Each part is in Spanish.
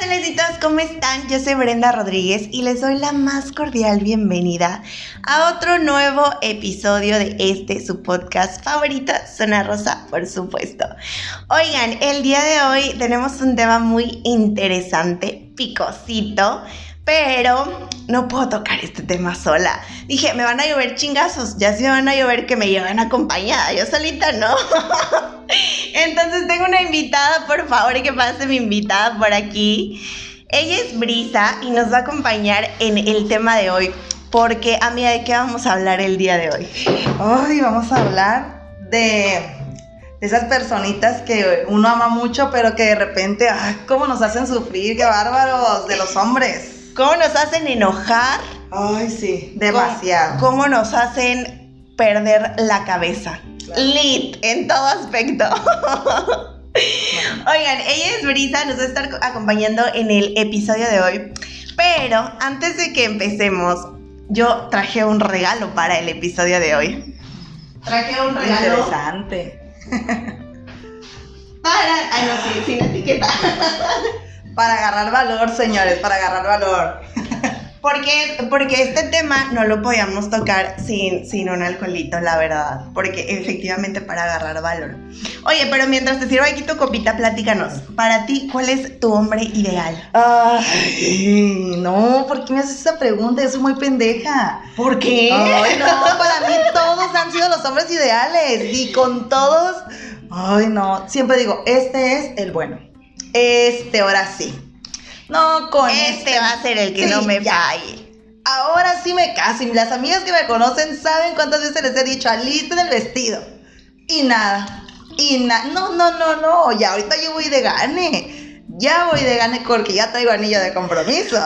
Celecitos, ¿cómo están? Yo soy Brenda Rodríguez y les doy la más cordial bienvenida a otro nuevo episodio de este, su podcast favorito, Zona Rosa, por supuesto. Oigan, el día de hoy tenemos un tema muy interesante, picosito, pero no puedo tocar este tema sola. Dije, me van a llover chingazos, ya si me van a llover que me lleven acompañada, yo solita no. Entonces tengo una invitada, por favor, que pase mi invitada por aquí. Ella es Brisa y nos va a acompañar en el tema de hoy. Porque, amiga, ¿de qué vamos a hablar el día de hoy? Hoy vamos a hablar de, de esas personitas que uno ama mucho, pero que de repente, ay, ¿cómo nos hacen sufrir? ¡Qué bárbaros! De los hombres. ¿Cómo nos hacen enojar? Ay, sí, demasiado. ¿Cómo, cómo nos hacen perder la cabeza? Lit, en todo aspecto. Oigan, ella es Brisa, nos va a estar acompañando en el episodio de hoy. Pero antes de que empecemos, yo traje un regalo para el episodio de hoy. Traje un regalo. Interesante. Para. Ay, no, sí, sin etiqueta. Para agarrar valor, señores, para agarrar valor. Porque, porque este tema no lo podíamos tocar sin, sin un alcoholito, la verdad. Porque efectivamente para agarrar valor. Oye, pero mientras te sirvo aquí tu copita, platícanos. Para ti, ¿cuál es tu hombre ideal? Ay, no, ¿por qué me haces esa pregunta? Yo soy muy pendeja. ¿Por qué? Ay, no, para mí todos han sido los hombres ideales. Y con todos, ay, no. Siempre digo, este es el bueno. Este, ahora sí. No, con Este va a ser el que Sí, no me falle. Ahora sí me caso. Y las amigas que me conocen saben cuántas veces les he dicho, alisten el vestido. Y nada. Y nada. No, no, no, no. Ya ahorita yo voy de gane. Ya voy de gane porque ya traigo anillo de compromiso.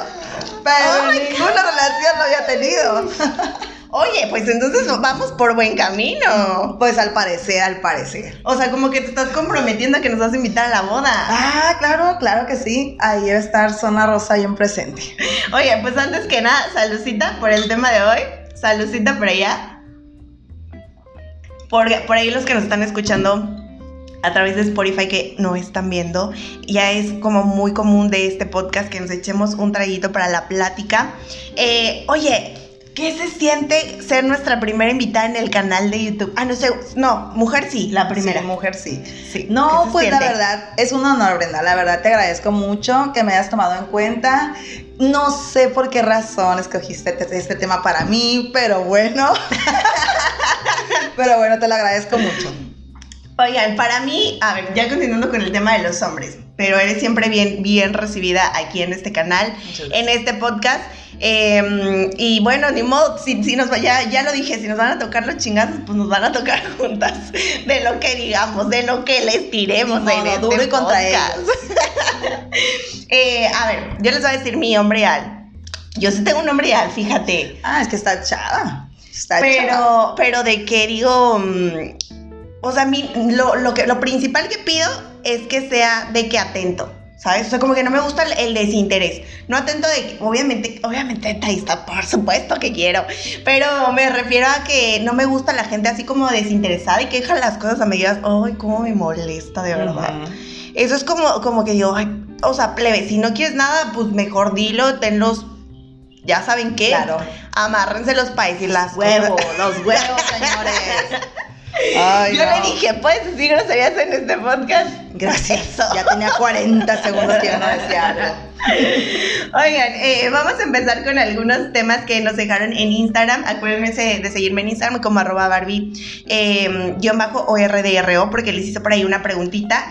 Pero Oh ninguna relación lo había tenido. Oye, pues entonces vamos por buen camino. Pues al parecer, al parecer. O sea, como que te estás comprometiendo a que nos vas a invitar a la boda. Ah, claro, claro que sí. Ahí debe estar Zona Rosa bien presente. Oye, pues antes que nada, saludcita por el tema de hoy. Saludcita por allá. Por, por ahí los que nos están escuchando a través de Spotify que no están viendo, ya es como muy común de este podcast que nos echemos un traguito para la plática. Eh, oye, ¿qué se siente ser nuestra primera invitada en el canal de YouTube? Ah, no sé, no, mujer sí, la primera. Sí, mujer sí. Sí, No, ¿qué se pues la verdad, es un honor, Brenda. La verdad te agradezco mucho que me hayas tomado en cuenta. No sé por qué razón escogiste este tema para mí, pero bueno. pero bueno, te lo agradezco mucho. Oigan, para mí, a ver, ya continuando con el tema de los hombres, pero eres siempre bien, bien recibida aquí en este canal, en este podcast. eh, y bueno, ni modo, si, si nos ya, ya lo dije, si nos van a tocar los chingazos, pues nos van a tocar juntas. De lo que digamos, de lo que les tiremos Ni en modo, este duro y contra podcast. Eh, a ver, yo les voy a decir mi hombre ideal. Yo sí tengo un hombre ideal, fíjate. Ah, es que está chava. Está chava. Pero, pero de que digo, mm, o sea, a mí lo, lo, que, lo principal que pido es que sea de que atento, ¿sabes? O sea, como que no me gusta el, el desinterés. No atento de que, obviamente, obviamente detallista, por supuesto que quiero, pero me refiero a que no me gusta la gente así como desinteresada y que deja las cosas a medias. Ay, cómo me molesta, de verdad. Eso es como, como que yo, ay, o sea, plebe, si no quieres nada, pues mejor dilo, tenlos, ya saben qué. Claro. Amárrenselos para decir las Huevos, los huevos, señores. Ay, Yo no. le dije, ¿puedes decir groserías en este podcast? Gracias. Eso. Ya tenía 40 segundos que no decía algo. Oigan, eh, vamos a empezar con algunos temas que nos dejaron en Instagram. Acuérdense de seguirme en Instagram como arroba Barbie eh, guion bajo ORDRO porque les hice por ahí una preguntita.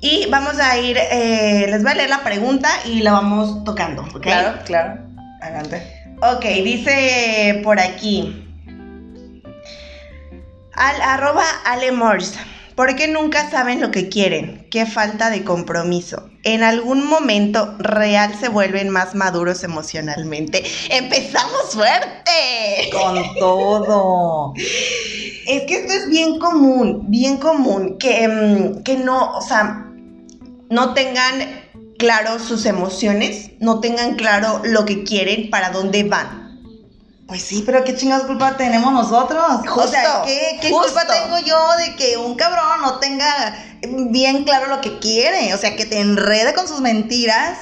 Y vamos a ir, eh, les voy a leer la pregunta y la vamos tocando, ¿ok? Claro, claro. Adelante. Ok, dice por aquí. Al arroba Alemors. ¿Por qué nunca saben lo que quieren? Qué falta de compromiso. En algún momento real se vuelven más maduros emocionalmente. ¡Empezamos fuerte! Con todo. Es que esto es bien común, bien común, que, mm, que no, o sea, no tengan claro sus emociones, no tengan claro lo que quieren, para dónde van. Pues sí, pero qué chingados culpa tenemos nosotros. o Justo, sea, ¿qué, qué justo. culpa tengo yo de que un cabrón no tenga bien claro lo que quiere? O sea, que te enrede con sus mentiras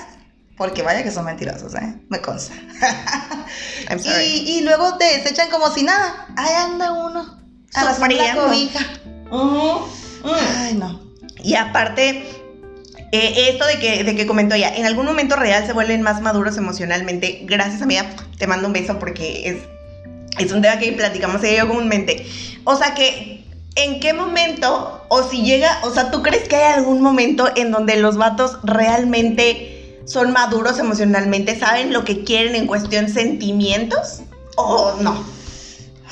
Porque vaya que son mentirosos, ¿eh? Me consta. I'm sorry. y, y luego te desechan como si nada. Ahí anda uno. A la cobija. Mm. Ay, no. Y aparte, eh, esto de que, de que comentó ella, en algún momento real se vuelven más maduros emocionalmente. Gracias, amiga. Te mando un beso porque es, es un tema que platicamos comúnmente. O sea que, ¿en qué momento, o si llega, o sea, ¿tú crees que hay algún momento en donde los vatos realmente son maduros emocionalmente? ¿Saben lo que quieren en cuestión sentimientos? ¿O no?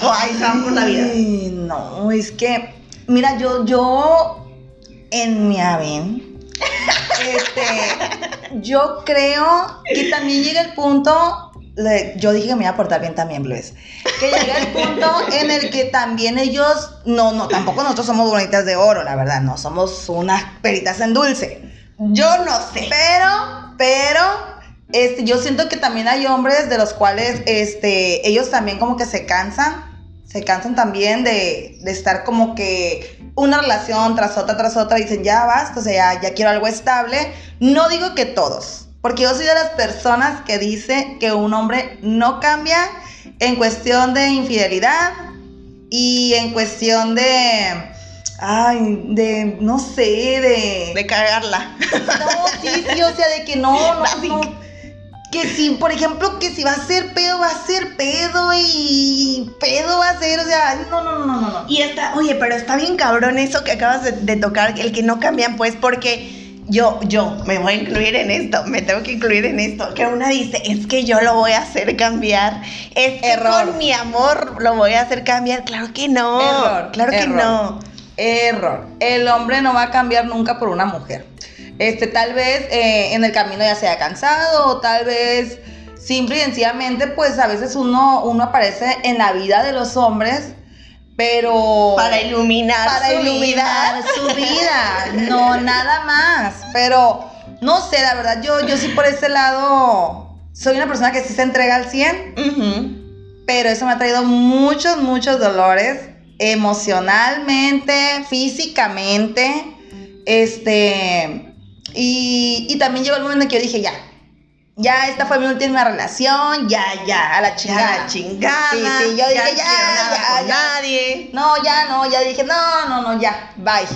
O ahí por la vida. No, es que, mira, yo, yo, en mi aven, este, yo creo que también llega el punto, yo dije que me iba a portar bien también, Blues, que llega el punto en el que también ellos, no, no, tampoco nosotros somos bonitas de oro, la verdad, no, somos unas peritas en dulce. Yo no sé. Pero, pero, este, yo siento que también hay hombres de los cuales, este, ellos también como que se cansan, se cansan también de, de estar como que una relación tras otra, tras otra, dicen, ya basta, o sea, ya, ya quiero algo estable. No digo que todos, porque yo soy de las personas que dice que un hombre no cambia en cuestión de infidelidad y en cuestión de, ay, de, no sé, de... De cagarla. No, sí, sí, o sea, de que no, no, no. Que si, por ejemplo, que si va a ser pedo, va a ser pedo y pedo va a ser, o sea, no, no, no, no, no. Y está, oye, pero está bien cabrón eso que acabas de, de tocar, el que no cambian, pues, porque yo, yo me voy a incluir en esto, me tengo que incluir en esto. Que una dice, es que yo lo voy a hacer cambiar. Es que Error. con mi amor lo voy a hacer cambiar. Claro que no. Error, Claro que no. Error. El hombre no va a cambiar nunca por una mujer. Este, tal vez eh, en el camino ya se haya cansado, o tal vez simple y sencillamente, pues a veces uno, uno aparece en la vida de los hombres, pero Para iluminar para su iluminar vida. su vida. No, nada más. Pero no sé, la verdad, yo, yo sí por ese lado soy una persona que sí se entrega al 100, Ujú. pero eso me ha traído muchos, muchos dolores emocionalmente, físicamente. Este, y, y también llegó el momento en que yo dije, ya, ya esta fue mi última relación, ya, ya, a la Ya chingada. la chingada. Sí, sí, yo dije, ya, ya, con ya. nadie. No, ya no, ya dije, no, no, no, ya, bye.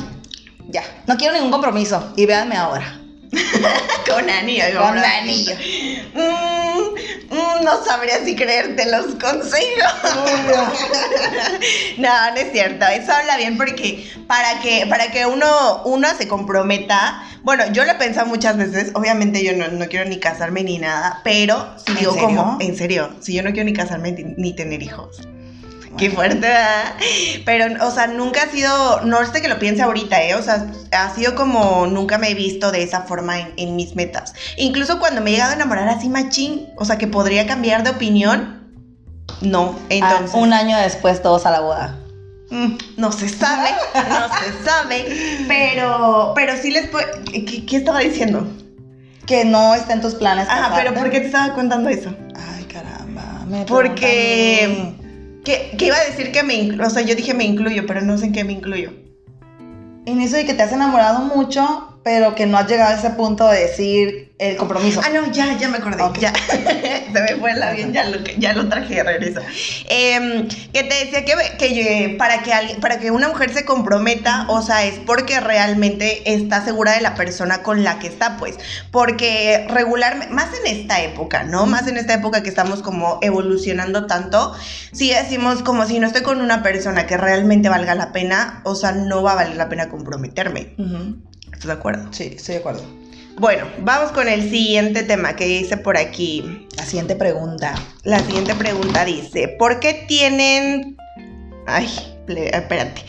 Ya, no quiero ningún compromiso. Y véanme ahora. Con anillo. Con anillo. Mm, mm, no sabría si creerte los consejos. no, no es cierto. Eso habla bien porque para que, para que uno, uno se comprometa, bueno, yo lo he pensado muchas veces, obviamente yo no, no quiero ni casarme ni nada, pero si ¿En digo serio? como, en serio, si yo no quiero ni casarme ni tener hijos. Qué fuerte, ¿verdad? Pero, o sea, nunca ha sido, no es de que lo piense ahorita, ¿eh? O sea, ha sido como nunca me he visto de esa forma en, en mis metas. Incluso cuando me he llegado a enamorar así machín, o sea, que podría cambiar de opinión, no. Entonces, Ah, un año después todos a la boda. mm, no se sabe, no se sabe, pero, pero sí les puedo, ¿qué, qué estaba diciendo? Que no está en tus planes. Ajá, pero. ¿por qué te estaba contando eso? Ay, caramba. Me Porque-. Que, iba a decir que me incluyo, o sea, yo dije me incluyo, pero no sé en qué me incluyo. En eso de que te has enamorado mucho, pero que no has llegado a ese punto de decir el compromiso. Ah, no, ya, ya me acordé. Ok. Ya. Se me fue el avión, ya lo, ya lo traje de regreso. Em, que te decía que, que eh, para, que alguien, para que una mujer se comprometa, o sea, es porque realmente está segura de la persona con la que está, pues. Porque regularmente, más en esta época, ¿no? Más en esta época que estamos como evolucionando tanto, si decimos como si no estoy con una persona que realmente valga la pena, o sea, no va a valer la pena comprometerme. Ujú. ¿Estás de acuerdo? Sí, estoy de acuerdo. Bueno, vamos con el siguiente tema que dice por aquí. La siguiente pregunta. La siguiente pregunta dice, ¿por qué tienen... Ay, espérate.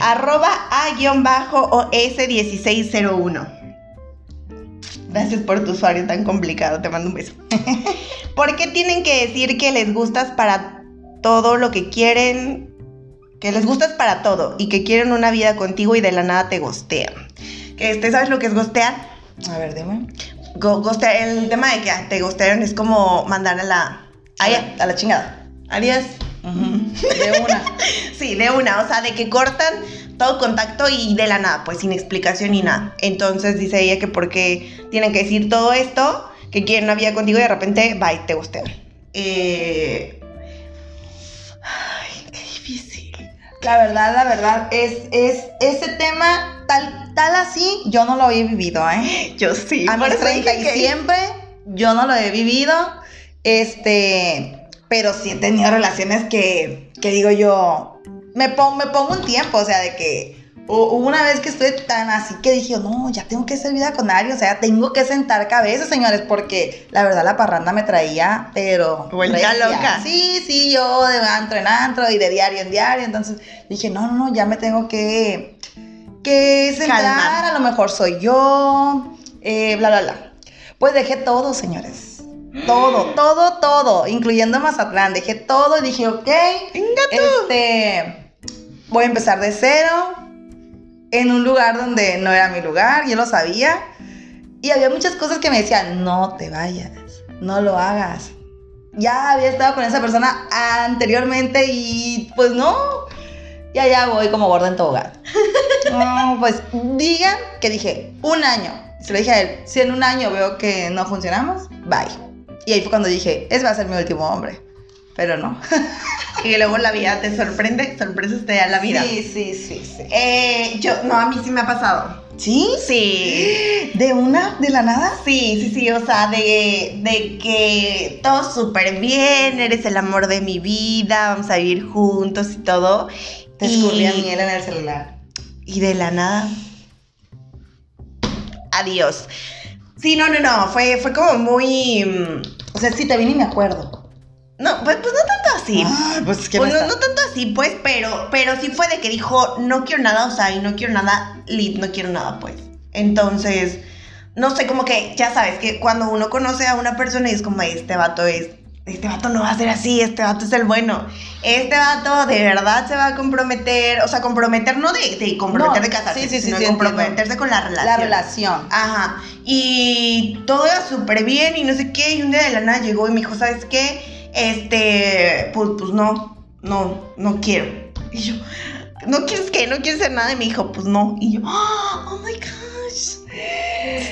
Arroba A-OS1601. Gracias por tu usuario tan complicado, te mando un beso. ¿Por qué tienen que decir que les gustas para todo lo que quieren? Que les gustas para todo y que quieren una vida contigo y de la nada te gostean. Que este, ¿Sabes lo que es gostear? A ver, dime. Go- el tema de que te gostearon es como mandar a la... A a la chingada. adiós. De una. Sí, de una, o sea, de que cortan todo contacto y de la nada, pues sin explicación ni nada. Entonces dice ella que porque tienen que decir todo esto, que quieren una vida contigo y de repente, bye, te gustean. Eh... Ay, qué difícil. La verdad, la verdad, es, es ese tema tal, tal así, yo no lo había vivido, ¿eh? Yo sí. A mis por eso 30 dije y que- siempre, yo no lo he vivido. Este, pero sí he tenido relaciones que, que digo yo, me, pon- me pongo un tiempo, o sea, de que hu- hubo una vez que estuve tan así que dije, no, ya tengo que hacer vida con alguien, o sea, tengo que sentar cabeza, señores, porque la verdad la parranda me traía, pero... Vuelta loca. Sí, sí, yo de antro en antro y de diario en diario, entonces dije, no, no, no, ya me tengo que, que Calmar. a lo mejor soy yo, eh, bla, bla, bla. Pues dejé todo, señores. Todo, todo, todo, incluyendo Mazatlán. Dejé todo y dije, ok, este, voy a empezar de cero en un lugar donde no era mi lugar, yo lo sabía. Y había muchas cosas que me decían, no te vayas, no lo hagas. Ya había estado con esa persona anteriormente y pues no. Y allá voy como gorda en tobogán. No, pues digan que dije un año. Se lo dije a él, si en un año veo que no funcionamos, bye. Y ahí fue cuando dije, ese va a ser mi último hombre. Pero no. Y luego la vida te sorprende, sorpresas te da la vida. Sí, sí, sí, sí. Eh, yo, no, a mí sí me ha pasado. ¿Sí? Sí. ¿De una? ¿De la nada? Sí, sí, sí, o sea, de, de que todo súper bien, eres el amor de mi vida, vamos a vivir juntos y todo. Te Y- escurría miel en el celular. Y de la nada. Adiós. Sí, no, no, no. Fue, fue como muy. mm, O sea, sí te vi ni me acuerdo. No, pues, pues no tanto así. Pues es que Pues no, no tanto así, pues, pero, pero sí fue de que dijo, no quiero nada, o sea, y no quiero nada, lit, no quiero nada, pues. Entonces, no sé, como que, ya sabes, que cuando uno conoce a una persona y es como, este vato es, este vato no va a ser así, este vato es el bueno. Este vato de verdad se va a comprometer, o sea, comprometer no de, de comprometer No, de casarse, sí, sino sí, de comprometerse con la relación. La relación. Ajá. Y todo iba súper bien y no sé qué. Y un día de la nada llegó y me dijo, ¿sabes qué? Este, pues, pues no, no, no quiero. Y yo, ¿no quieres qué? ¿No quieres hacer nada? Y me dijo, pues no. Y yo, oh my gosh.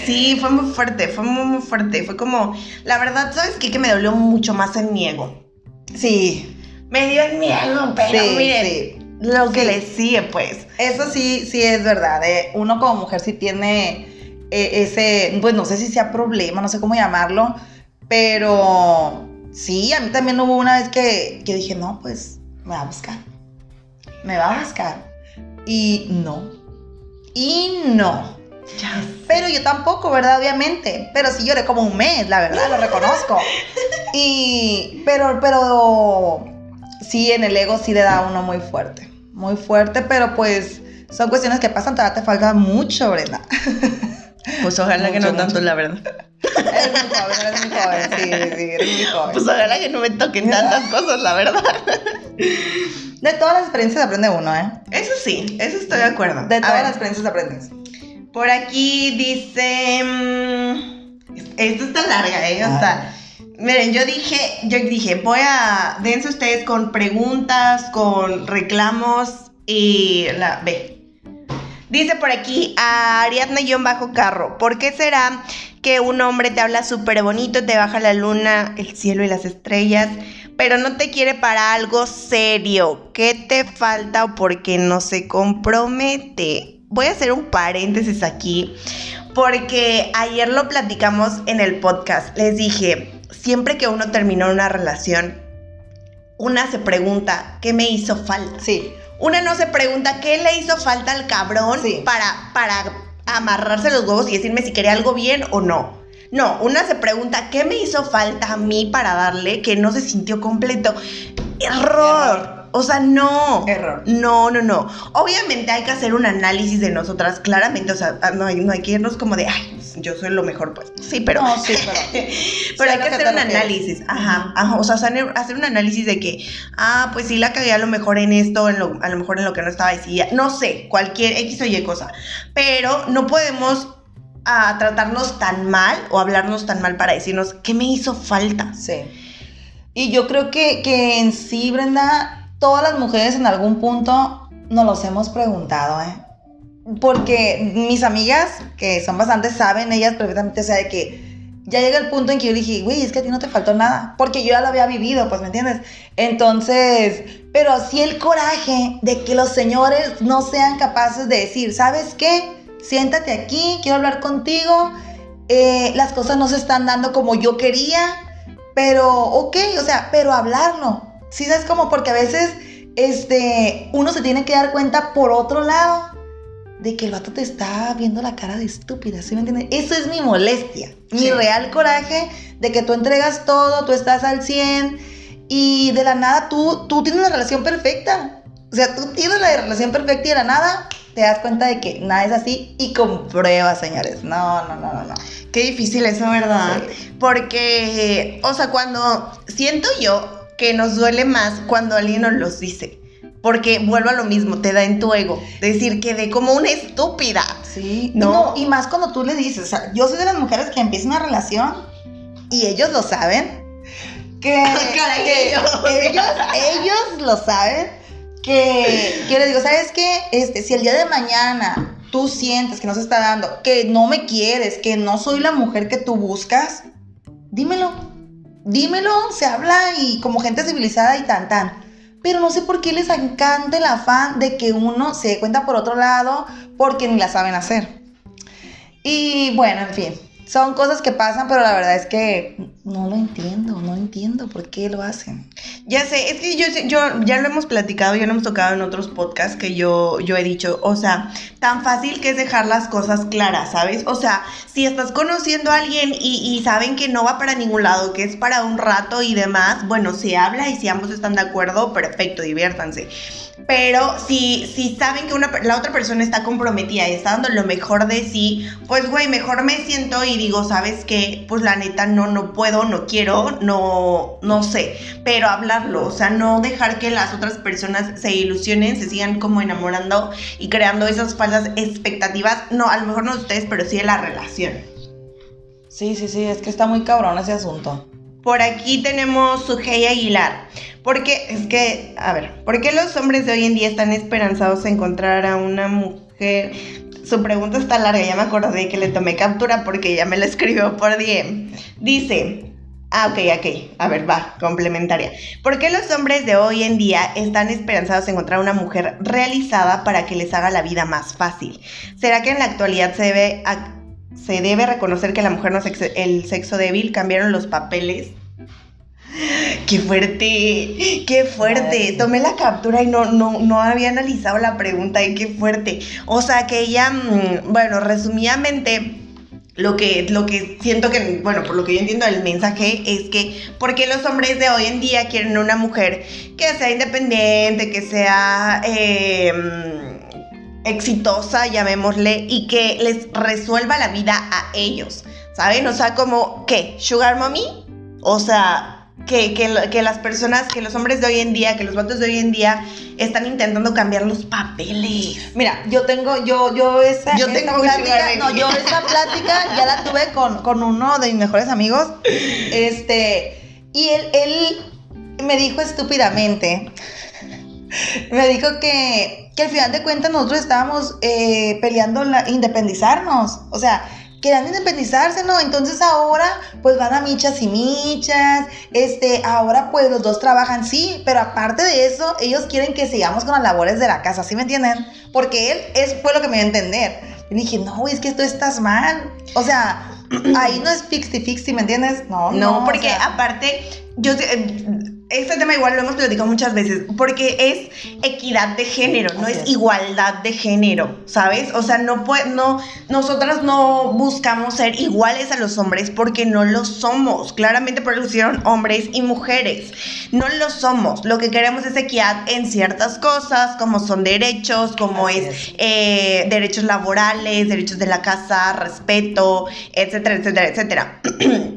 Sí, fue muy fuerte, fue muy, muy fuerte. Fue como, la verdad, ¿sabes qué? Que me dolió mucho más en mi ego. Sí, Me dio en mi ego, pero sí, miren, sí. lo que Sí. le sigue, pues. Eso sí, sí es verdad. eh. Uno como mujer sí tiene eh, ese, pues no sé si sea problema, no sé cómo llamarlo, pero sí, a mí también hubo una vez que, que dije, no, pues me va a buscar. Me va a buscar. Y no. Y no. Ya Pero yo tampoco, ¿verdad? Obviamente. Pero sí lloré como un mes, la verdad, lo reconozco. Y, pero, pero, sí, en el ego sí le da a uno muy fuerte. Muy fuerte, pero pues son cuestiones que pasan, todavía te falta mucho, Brenda. Pues ojalá que Mucho, no tanto, mucho. la verdad. Eres muy joven, eres muy joven, sí, sí, eres muy joven. Pues ojalá que no me toquen tantas cosas, la verdad. De todas las experiencias aprende uno, ¿eh? Eso sí, eso estoy de acuerdo. De todas las experiencias aprendes. Por aquí dice. mm, Esto está larga, ¿eh? O sea, miren, yo dije, yo dije, voy a. Dense ustedes con preguntas, con reclamos y la. Ve. Dice por aquí a Ariadna-Carro, ¿por qué será que un hombre te habla súper bonito, te baja la luna, el cielo y las estrellas, pero no te quiere para algo serio? ¿Qué te falta o por qué no se compromete? Voy a hacer un paréntesis aquí, porque ayer lo platicamos en el podcast. Les dije, siempre que uno termina una relación, una se pregunta, ¿qué me hizo falta? Sí, Una no se pregunta qué le hizo falta al cabrón Sí. para, para amarrarse los huevos y decirme si quería algo bien o no. No, una se pregunta qué me hizo falta a mí para darle que no se sintió completo. Error. O sea, no. Error. No, no, no. Obviamente hay que hacer un análisis de nosotras, claramente. O sea, no hay, no hay que irnos como de, ay, yo soy lo mejor, pues. Sí, pero. No, sí, pero- pero hay a que hacer un análisis. Ajá, ajá. O sea, hacer un análisis de que, ah, pues sí la cagué a lo mejor en esto, en lo, a lo mejor en lo que no estaba decía. No sé, cualquier X o Y cosa. Pero no podemos ah, tratarnos tan mal o hablarnos tan mal para decirnos qué me hizo falta. Sí. Y yo creo que, que en sí, Brenda, todas las mujeres en algún punto nos los hemos preguntado, ¿eh? Porque mis amigas, que son bastantes, saben ellas perfectamente, o sea, de que ya llega el punto en que yo dije, güey, es que a ti no te faltó nada, porque yo ya lo había vivido, pues, ¿me entiendes? Entonces, pero sí el coraje de que los señores no sean capaces de decir, ¿sabes qué? Siéntate aquí, quiero hablar contigo, eh, las cosas no se están dando como yo quería, pero, ok, o sea, pero hablarlo. Sí, ¿sabes cómo? Porque a veces, este, uno se tiene que dar cuenta por otro lado de que el vato te está viendo la cara de estúpida, ¿sí me entiendes? Eso es mi molestia, mi real coraje de que tú entregas todo, tú estás al 100 y de la nada tú, tú tienes una relación perfecta. O sea, tú tienes la relación perfecta y de la nada te das cuenta de que nada es así y comprueba, señores. No, no, no, no, no. Qué difícil eso, ¿verdad? Porque, o sea, cuando siento yo que nos duele más cuando alguien nos los dice. Porque vuelvo a lo mismo, te da en tu ego. Decir, quedé como una estúpida. Sí. ¿no? y más cuando tú le dices, o sea, yo soy de las mujeres que empiezan una relación y ellos lo saben. Que, que ellos, ellos lo saben. Que yo les digo, ¿sabes qué? Este, si el día de mañana tú sientes que no se está dando, que no me quieres, que no soy la mujer que tú buscas, dímelo. Dímelo, se habla y como gente civilizada y tan tan pero no sé por qué les encanta el afán de que uno se dé cuenta por otro lado porque ni la saben hacer. Y bueno, en fin, son cosas que pasan, pero la verdad es que no lo entiendo, no entiendo por qué lo hacen. Ya sé, es que yo, yo ya lo hemos platicado, ya lo hemos tocado en otros podcasts que yo, yo he dicho, o sea, tan fácil que es dejar las cosas claras, ¿sabes? O sea, si estás conociendo a alguien y, saben que no va para ningún lado, que es para un rato y demás, bueno, se habla y si ambos están de acuerdo, perfecto, diviértanse. Pero si, si saben que una, la otra persona está comprometida y está dando lo mejor de sí, pues güey, mejor me siento y digo, ¿sabes qué? Pues la neta no, no puedo, no quiero, no, no sé. Pero hablarlo, o sea, no dejar que las otras personas se ilusionen, se sigan como enamorando y creando esas falsas expectativas. No, a lo mejor no de ustedes, pero sí de la relación. Sí, sí, sí, es que está muy cabrón ese asunto. Por aquí tenemos Sujei Aguilar. Porque es que, a ver, ¿por qué los hombres de hoy en día están esperanzados a encontrar a una mujer? Su pregunta está larga, ya me acordé que le tomé captura porque ya me la escribió por DM. Dice, Ah, ok, ok. A ver, va, complementaria. ¿Por qué los hombres de hoy en día están esperanzados a encontrar una mujer realizada para que les haga la vida más fácil? ¿Será que en la actualidad se debe se debe reconocer que la mujer no es el sexo débil, cambiaron los papeles. ¡Qué fuerte! ¡Qué fuerte! Tomé la captura y no, no, no había analizado la pregunta y qué fuerte. O sea que ella, mm, bueno, resumidamente, lo que, lo que siento que, bueno, por lo que yo entiendo del mensaje es que, porque los hombres de hoy en día quieren una mujer que sea independiente, que sea... Eh, exitosa, llamémosle, y que les resuelva la vida a ellos, ¿saben? O sea, como, ¿qué? ¿Sugar mommy? O sea, que, que, las personas, que los hombres de hoy en día, que los vatos de hoy en día están intentando cambiar los papeles. Mira, yo tengo, yo, yo esa, yo tengo plática, no, yo esa plática ya la tuve con, con uno de mis mejores amigos, este, y él, él me dijo estúpidamente, me dijo que, que al final de cuentas nosotros estábamos eh, peleando la, independizarnos. O sea, querían independizarse, ¿no? Entonces ahora pues van a michas y michas, este, ahora pues los dos trabajan, sí, pero aparte de eso, ellos quieren que sigamos con las labores de la casa, ¿sí me entienden? Porque él, es, fue lo que me dio a entender. Y dije, no, es que esto estás mal. O sea, ahí no es fixty fixty, ¿me entiendes? No, no. No, porque aparte, yo este tema igual lo hemos platicado muchas veces, porque es equidad de género, no es, igualdad de género, ¿sabes? O sea, no puede, no, nosotras no buscamos ser iguales a los hombres porque no lo somos. Claramente producieron hombres y mujeres. No lo somos. Lo que queremos es equidad en ciertas cosas, como son derechos, como es, Eh, derechos laborales, derechos de la casa, respeto, etcétera, etcétera, etcétera.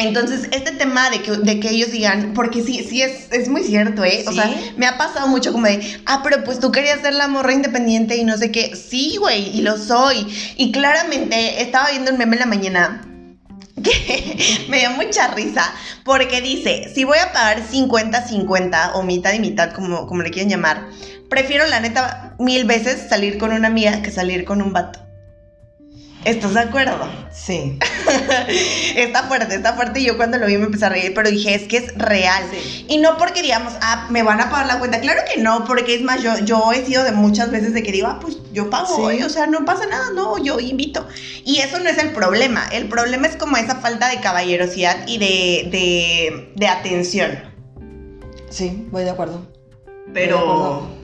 Entonces, este tema de que, de que ellos digan, porque sí, sí es, es muy cierto, ¿eh? O sea, me ha pasado mucho como de, ah, pero pues tú querías ser la morra independiente y no sé qué. Sí, güey, y lo soy. Y claramente estaba viendo un meme en la mañana que me dio mucha risa porque dice, si voy a pagar 50-50 o mitad y mitad, como, como le quieren llamar, prefiero la neta mil veces salir con una amiga que salir con un vato. ¿Estás de acuerdo? Sí. está fuerte, está fuerte. Y yo cuando lo vi me empecé a reír, pero dije, es que es real. Sí. Y no porque digamos, ah, me van a pagar la cuenta. Claro que no, porque es más, yo, yo he sido de muchas veces de que digo, ah, pues yo pago, Sí. hoy, o sea, no pasa nada, no, yo invito. Y eso no es el problema. El problema es como esa falta de caballerosidad y de, de, de atención. Sí, voy de acuerdo. Pero.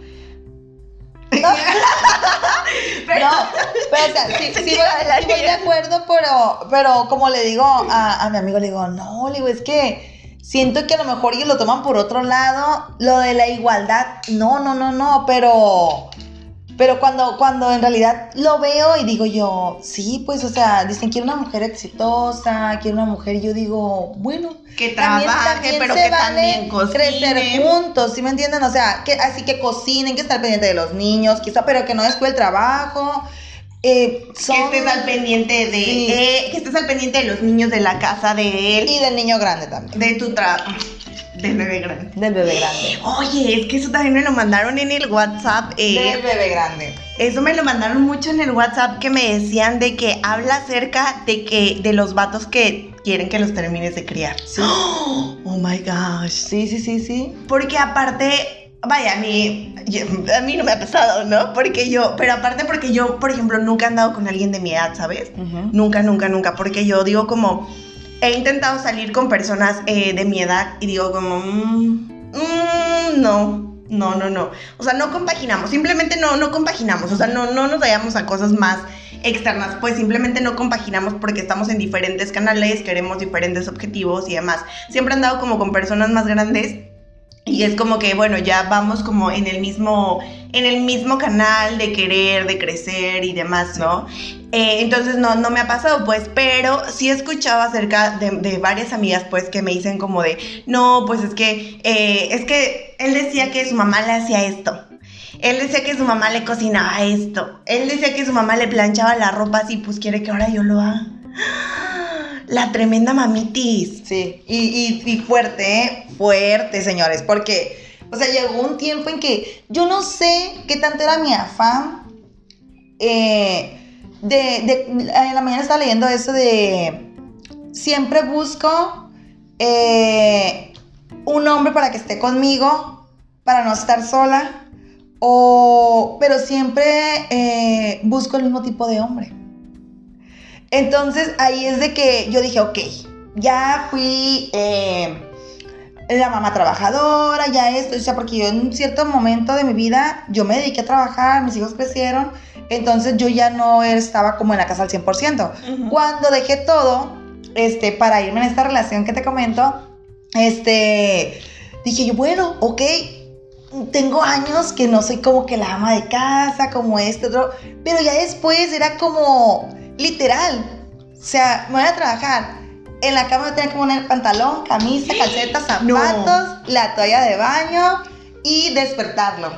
No, pero o sea, sí, sí, voy, sí voy de acuerdo, pero, pero como le digo a, a mi amigo, le digo, no, le digo, es que siento que a lo mejor ellos lo toman por otro lado, lo de la igualdad, no, no, no, no, pero, pero cuando, cuando en realidad lo veo y digo yo, sí, pues, o sea, dicen, quiero una mujer exitosa, quiero una mujer, yo digo, bueno, Que también- trabaje, también pero se que vale también cocine. crecer juntos, ¿sí me entienden? O sea, que, así que cocinen, que estar pendiente de los niños, quizá, pero que no descuide el trabajo. Eh, son- Que estés al pendiente de. Sí. eh, que estés al pendiente de los niños de la casa de él. Y del niño grande también, De tu trabajo. Del bebé grande. del bebé grande. Oye, es que eso también me lo mandaron en el WhatsApp. eh, Del bebé grande. Eso me lo mandaron mucho en el WhatsApp que me decían de que habla acerca de que de los vatos que quieren que los termines de criar. Sí. Oh my gosh. Sí, sí, sí, sí. Porque aparte, vaya, a mí, a mí no me ha pasado, ¿no? Porque yo, pero aparte porque yo, por ejemplo, nunca he andado con alguien de mi edad, ¿sabes? Nunca, nunca, nunca. Porque yo digo como, he intentado salir con personas eh, de mi edad y digo como, mm, mm, no. No, no, no. O sea, no compaginamos. Simplemente no, no compaginamos. O sea, no, no nos vayamos a cosas más externas. Pues simplemente no compaginamos porque estamos en diferentes canales, queremos diferentes objetivos y demás. Siempre he andado como con personas más grandes y es como que, bueno, ya vamos como en el mismo, en el mismo canal de querer, de crecer y demás, ¿no? Eh, entonces no, no me ha pasado, pues, pero sí he escuchado acerca de, de varias amigas, pues, que me dicen como de, no, pues es que, eh, es que él decía que su mamá le hacía esto. Él decía que su mamá le cocinaba esto. Él decía que su mamá le planchaba la ropa así, pues quiere que ahora yo lo haga. La tremenda mamitis. Sí, y, y- fuerte, ¿eh? Fuerte, señores, porque, o sea, llegó un tiempo en que yo no sé qué tanto era mi afán. eh, de, de- en la mañana estaba leyendo eso de, siempre busco eh, un hombre para que esté conmigo, para no estar sola, o, pero siempre eh, busco el mismo tipo de hombre. Entonces ahí es de que yo dije, ok, ya fui eh, la mamá trabajadora, ya esto, o sea, porque yo en un cierto momento de mi vida, yo me dediqué a trabajar, mis hijos crecieron, entonces yo ya no estaba como en la casa al 100%. Cuando dejé todo, este, para irme en esta relación que te comento, este, dije yo, bueno, ok, tengo años que no soy como que la ama de casa, como este otro, pero ya después era como literal, o sea, me voy a trabajar. En la cama me tenía que poner pantalón, camisa, calcetas, zapatos, No. la toalla de baño y despertarlo.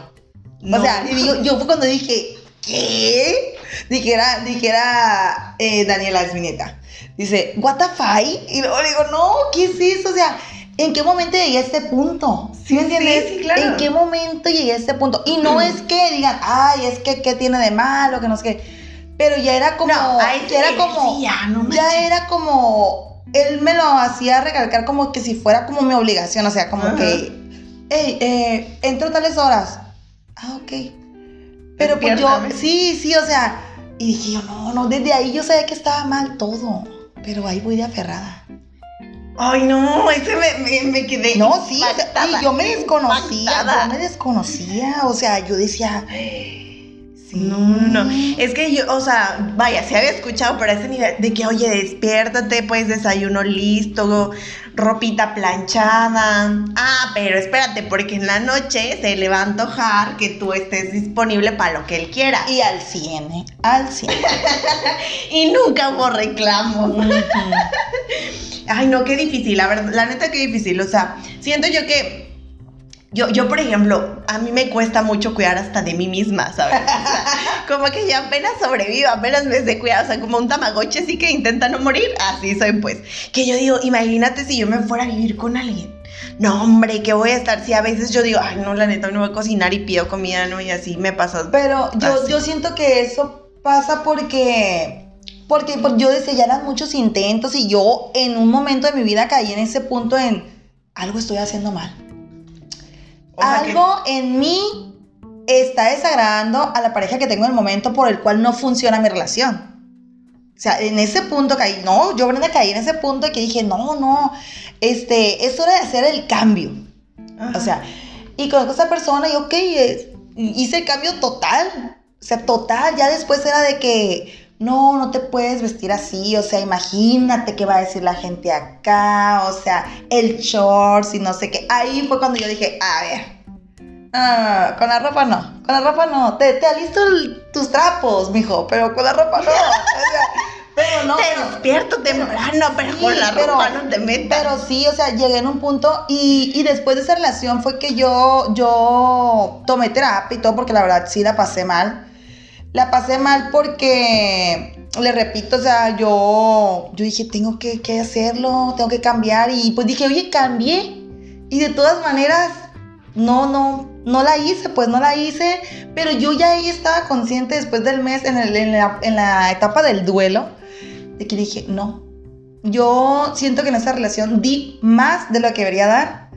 No. O sea, yo, yo fue cuando dije, ¿qué? Dijera, dijera eh, Daniela Esmineta. Dice, ¿what the fuck? Y luego le digo, no, ¿qué es eso? O sea, ¿en qué momento llegué a este punto? ¿Sí me entiendes? sí, claro. ¿En qué momento llegué a este punto? Y no es que digan, ay, es que, ¿qué tiene de malo? Que no sé qué. Pero ya era como, No, ahí ya era como, ya, no ya manches. era como, él me lo hacía recalcar como que si fuera como mi obligación, o sea, como Ajá. que, hey, eh, entro tales horas. Ah, ok. Pero pues yo, sí, sí, o sea, y dije yo, no, no, desde ahí yo sabía que estaba mal todo, pero ahí voy de aferrada. Ay, no, ese me, me, me quedé. No, sí, o sea, impactada, y yo me desconocía, impactada. yo me desconocía, o sea, yo decía, sí. No, no, no. Es que yo, o sea, vaya, se había escuchado, pero a ese nivel de que, oye, despiértate, pues desayuno listo, ropita planchada. Ah, pero espérate, porque en la noche se le va a antojar que tú estés disponible para lo que él quiera. Y al 100, ¿eh? Al 100. Y nunca hubo reclamo. Ay, no, qué difícil, la verdad, la neta, qué difícil. O sea, siento yo que. Yo, yo, por ejemplo, a mí me cuesta mucho cuidar hasta de mí misma, ¿sabes? O sea, como que yo apenas sobrevivo, apenas me sé cuidar, o sea, como un tamagotchi así que intenta no morir, así soy pues. Que yo digo, imagínate si yo me fuera a vivir con alguien. No, hombre, que voy a estar, si a veces yo digo, ay, no, la neta, no voy a cocinar y pido comida, ¿no? Y así me pasa. Pero yo, Así. yo siento que eso pasa porque Porque pues, yo decía, ya eran muchos intentos y yo en un momento de mi vida caí en ese punto en algo estoy haciendo mal. O sea algo en mí está desagradando a la pareja que tengo en el momento por el cual no funciona mi relación. O sea, en ese punto caí, no, yo Brenda caí en ese punto que dije, no, no, este, es hora de hacer el cambio. Ajá. O sea, y conozco a esa persona y ok, hice el cambio total. O sea, total, ya después era de que, no, no te puedes vestir así, o sea, imagínate qué va a decir la gente acá, o sea, el shorts y no sé qué. Ahí fue cuando yo dije, a ver, ah, con la ropa no, con la ropa no, te, te alisto el- tus trapos, mijo, pero con la ropa no. O sea, pero no. te pero- despierto temprano, pero Sí, con la pero- ropa no te metas. Pero sí, o sea, llegué en un punto y, y después de esa relación fue que yo, yo tomé terapia y todo porque la verdad sí la pasé mal. La pasé mal porque, le repito, o sea, yo, yo dije, tengo que, que hacerlo, tengo que cambiar y pues dije, oye, cambié. Y de todas maneras, no, no, no la hice, pues no la hice, pero yo ya ahí estaba consciente después del mes, en, el- en la, en la etapa del duelo, de que dije, no, yo siento que en esa relación di más de lo que debería dar.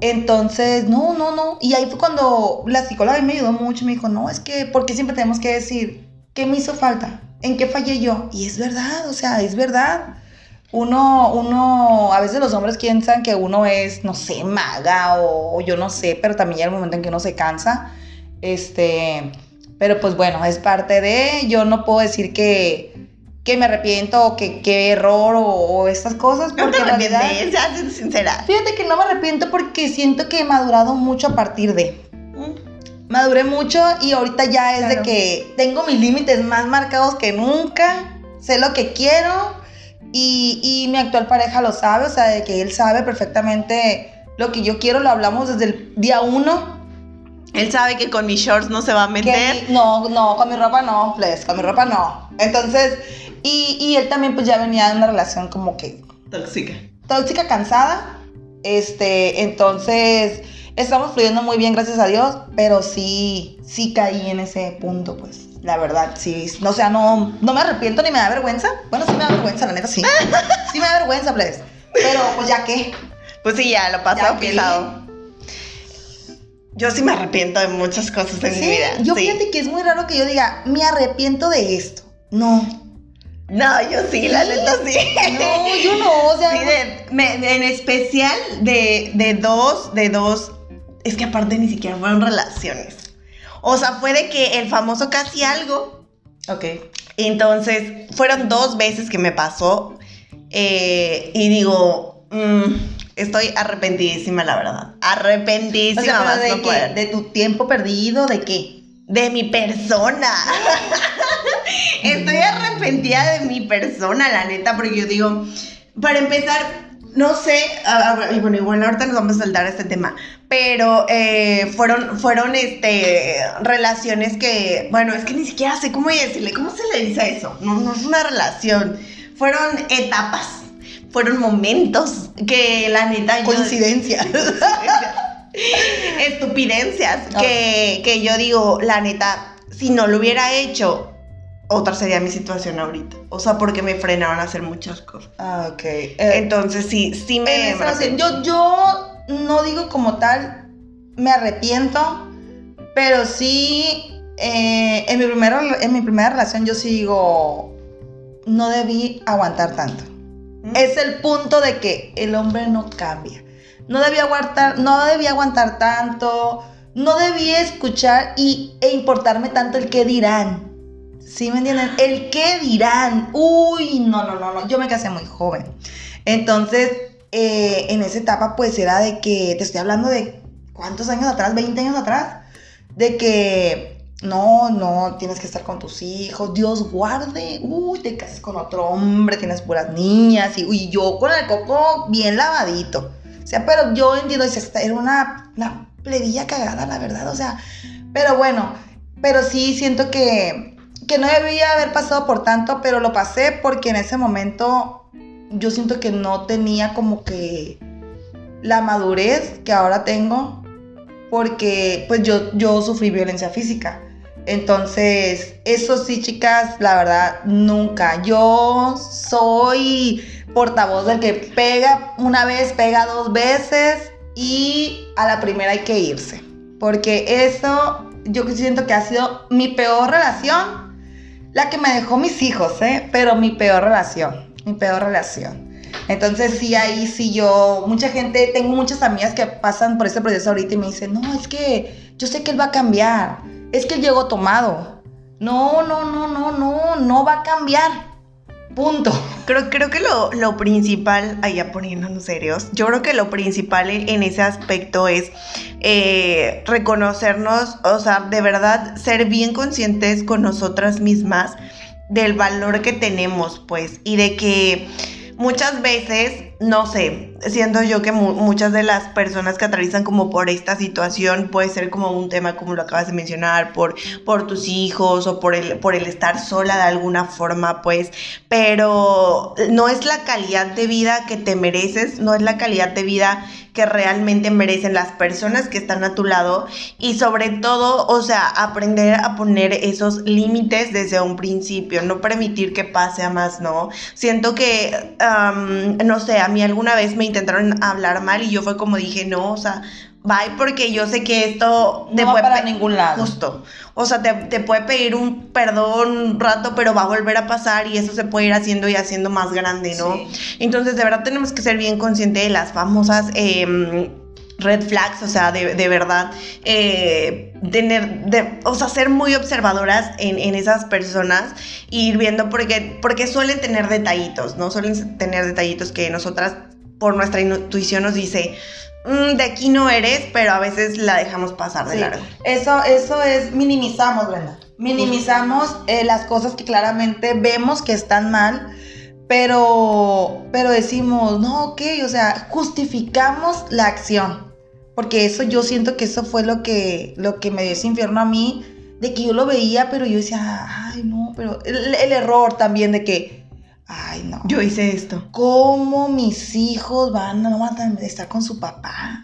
Entonces, no, no, no. Y ahí fue cuando la psicóloga me ayudó mucho. Me dijo, no, es que, porque siempre tenemos que decir, ¿qué me hizo falta? ¿En qué fallé yo? Y es verdad, o sea, es verdad. Uno, uno, a veces los hombres piensan que uno es, no sé, maga o, yo no sé, pero también llega el momento en que uno se cansa. Este, pero pues bueno, es parte de, yo no puedo decir que, que me arrepiento o que qué error o, o estas cosas, no porque te en realidad... arrepientes, ya sincera. Fíjate que no me arrepiento porque siento que he madurado mucho a partir de. Maduré mucho y ahorita ya es de que tengo mis límites más marcados que nunca. Sé lo que quiero y, y mi actual pareja lo sabe, o sea, de que él sabe perfectamente lo que yo quiero, lo hablamos desde el día uno. Él sabe que con mis shorts no se va a Que meter. no, no, con mi ropa no, pues, con mi ropa no. Entonces, y, y él también pues ya venía de una relación como que Tóxica. tóxica, cansada. Este, entonces, estamos fluyendo muy bien, gracias a Dios, pero sí, sí caí en ese punto, pues. La verdad, sí. No, o sea, no, no me arrepiento ni me da vergüenza. Bueno, sí me da vergüenza, la neta, sí. Sí me da vergüenza, pues. Pero, pues, ya qué. Pues sí, ya lo pasado pisado. Yo sí me arrepiento de muchas cosas en Sí, mi vida. yo sí. fíjate que es muy raro que yo diga, me arrepiento de esto. No. No, yo sí, la neta sí. No, yo no, o sea. Sí, de- me- de- en especial de, de dos, de dos. Es que aparte ni siquiera fueron relaciones. O sea, fue de que el famoso casi algo. Ok. Entonces, fueron dos veces que me pasó. eh, y digo, mm, estoy arrepentidísima, la verdad. O Arrepentidísima sea, pero más de, no qué? de tu tiempo perdido, ¿de qué? De mi persona. Estoy arrepentida de mi persona, la neta, porque yo digo, para empezar, no sé, a- a- y bueno, igual ahorita nos vamos a saltar este tema, pero eh, fueron, fueron este, relaciones que, bueno, es que ni siquiera sé cómo decirle, ¿cómo se le dice a eso? No, no es una relación, fueron etapas, fueron momentos que la neta... yo- Coincidencia. estupidencias que, que yo digo, la neta, si no lo hubiera hecho, otra sería mi situación ahorita. O sea, porque me frenaron a hacer muchas cosas. Ah, ok. Eh, Entonces sí, sí me... en esa yo, yo no digo como tal, me arrepiento, pero sí, eh, en, mi primera, en mi primera relación yo sí digo, no debí aguantar tanto. ¿Mm? Es el punto de que el hombre no cambia. No debía aguantar, no debía aguantar tanto, no debía escuchar y, e importarme tanto el qué dirán. ¿Sí me entienden? El qué dirán. Uy, no, no, no, no. Yo me casé muy joven. Entonces, eh, en esa etapa, pues era de que, te estoy hablando de cuántos años atrás, 20 años atrás, de que no, no, tienes que estar con tus hijos, Dios guarde, uy, te casas con otro hombre, tienes puras niñas, y uy, yo con el coco bien lavadito. O sea, pero yo entiendo, era una, una plebilla cagada, la verdad, o sea, pero bueno, pero sí siento que, que no debía haber pasado por tanto, pero lo pasé porque en ese momento yo siento que no tenía como que la madurez que ahora tengo, porque pues yo, yo sufrí violencia física. Entonces, eso sí, chicas, la verdad, nunca. Yo soy portavoz del que pega una vez, pega dos veces y a la primera hay que irse. Porque eso yo siento que ha sido mi peor relación, la que me dejó mis hijos, ¿eh? Pero mi peor relación, mi peor relación. Entonces sí, ahí sí yo, mucha gente, tengo muchas amigas que pasan por ese proceso ahorita y me dicen, no, es que yo sé que él va a cambiar, es que él llegó tomado. No, no, no, no, no, no va a cambiar. Punto. Creo, creo que lo, lo principal, allá poniéndonos serios, yo creo que lo principal en ese aspecto es eh, reconocernos, o sea, de verdad ser bien conscientes con nosotras mismas del valor que tenemos, pues, y de que muchas veces, no sé, siento yo que muchas de las personas que atraviesan como por esta situación puede ser como un tema como lo acabas de mencionar, por, por tus hijos o por el, por el estar sola de alguna forma, pues, pero no es la calidad de vida que te mereces, no es la calidad de vida que realmente merecen las personas que están a tu lado y sobre todo, o sea, aprender a poner esos límites desde un principio, no permitir que pase a más, ¿no? Siento que, no sé, a mí alguna vez me intentaron hablar mal y yo fue como dije, no, o sea, bye porque yo sé que esto no va para ningún lado. Justo. O sea, te, puede pedir un perdón un rato, pero va a volver a pasar y eso se puede ir haciendo y haciendo más grande, ¿no? Entonces, de verdad tenemos que ser bien conscientes de las famosas... Em, red flags, o sea, de, verdad, eh, tener, de, o sea, ser muy observadoras en, en, esas personas e ir viendo porque, porque suelen tener detallitos, ¿no? Suelen tener detallitos que nosotras, por nuestra intuición, nos dice, Mm, de aquí no eres, pero a veces la dejamos pasar de largo. Eso, eso es, minimizamos, Brenda. Minimizamos eh, las cosas que claramente vemos que están mal, pero, pero decimos, no, ok, o sea, justificamos la acción. Porque eso yo siento que eso fue lo que, lo que me dio ese infierno a mí, de que yo lo veía, pero yo decía, ay, no, pero el error también de que Ay, no. Yo hice esto. ¿Cómo mis hijos van, no van a estar con su papá?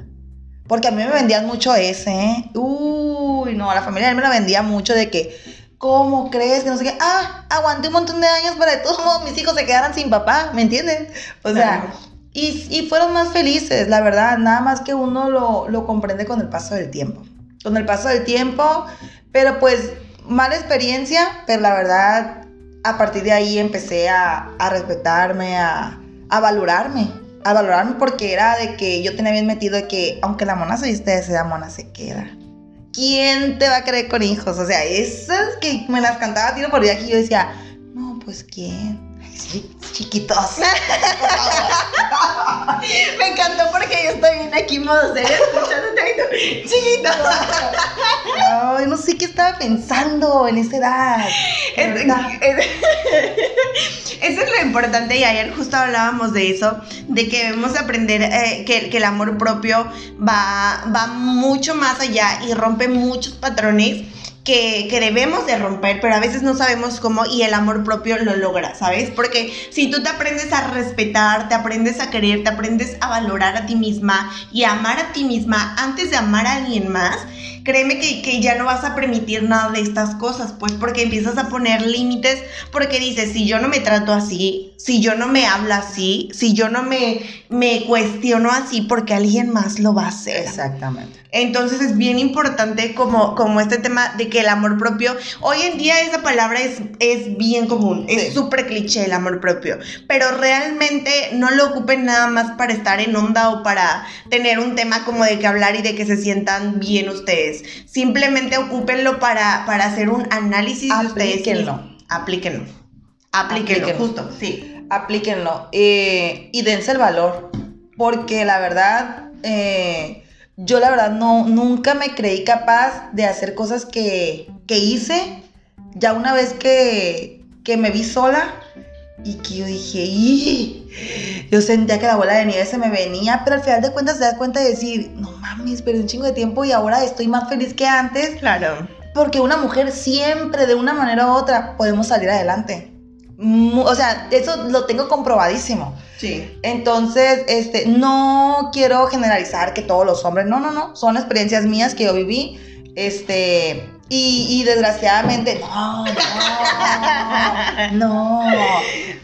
Porque a mí me vendían mucho ese, ¿eh? Uy, no, a la familia me lo vendía mucho de que, ¿cómo crees que no sé qué? Ah, aguanté un montón de años para que todos mis hijos se quedaran sin papá, ¿me entienden? O sea, y, y, fueron más felices, la verdad, nada más que uno lo, lo comprende con el paso del tiempo. Con el paso del tiempo, pero pues, mala experiencia, pero la verdad, a partir de ahí empecé a, respetarme, a, valorarme, a valorarme porque era de que yo tenía bien metido que aunque la mona se viste, la mona se queda. ¿Quién te va a creer con hijos? O sea, esas que me las cantaba tiro por viaje y yo decía, no, pues quién. Chiquitos. me encantó porque yo estoy bien aquí modo serio escuchándote chiquitos. Ay, no sé qué estaba pensando en esa edad. eso es lo importante y ayer justo hablábamos de eso, de que debemos aprender eh, que, que, el amor propio va, va mucho más allá y rompe muchos patrones que, debemos de romper, pero a veces no sabemos cómo y el amor propio lo logra, ¿sabes? Porque si tú te aprendes a respetar, te aprendes a querer, te aprendes a valorar a ti misma y a amar a ti misma antes de amar a alguien más, créeme que, que, ya no vas a permitir nada de estas cosas, pues porque empiezas a poner límites, porque dices, si yo no me trato así, si yo no me hablo así, si yo no me, me cuestiono así, porque alguien más lo va a hacer. Exactamente. Entonces es bien importante como, como este tema de que el amor propio, hoy en día esa palabra es, es bien común, es súper cliché el amor propio, pero realmente no lo ocupen nada más para estar en onda o para tener un tema como de que hablar y de que se sientan bien ustedes. Simplemente ocúpenlo para, para hacer un análisis de ustedes. Aplíquenlo. Aplíquenlo, justo, sí. Aplíquenlo. Eh, y dense el valor, porque la verdad... Eh, yo la verdad no, nunca me creí capaz de hacer cosas que, hice. Ya una vez que, que me vi sola y que yo dije, ¡y! yo sentía que la bola de nieve se me venía, pero al final de cuentas te das cuenta de decir, no mames, perdí un chingo de tiempo y ahora estoy más feliz que antes. Claro. Porque una mujer siempre, de una manera u otra, podemos salir adelante. O sea, eso lo tengo comprobadísimo. Sí. Entonces, este, no quiero generalizar que todos los hombres, no, no, no, son experiencias mías que yo viví. Este, Y, y desgraciadamente, no, no, no.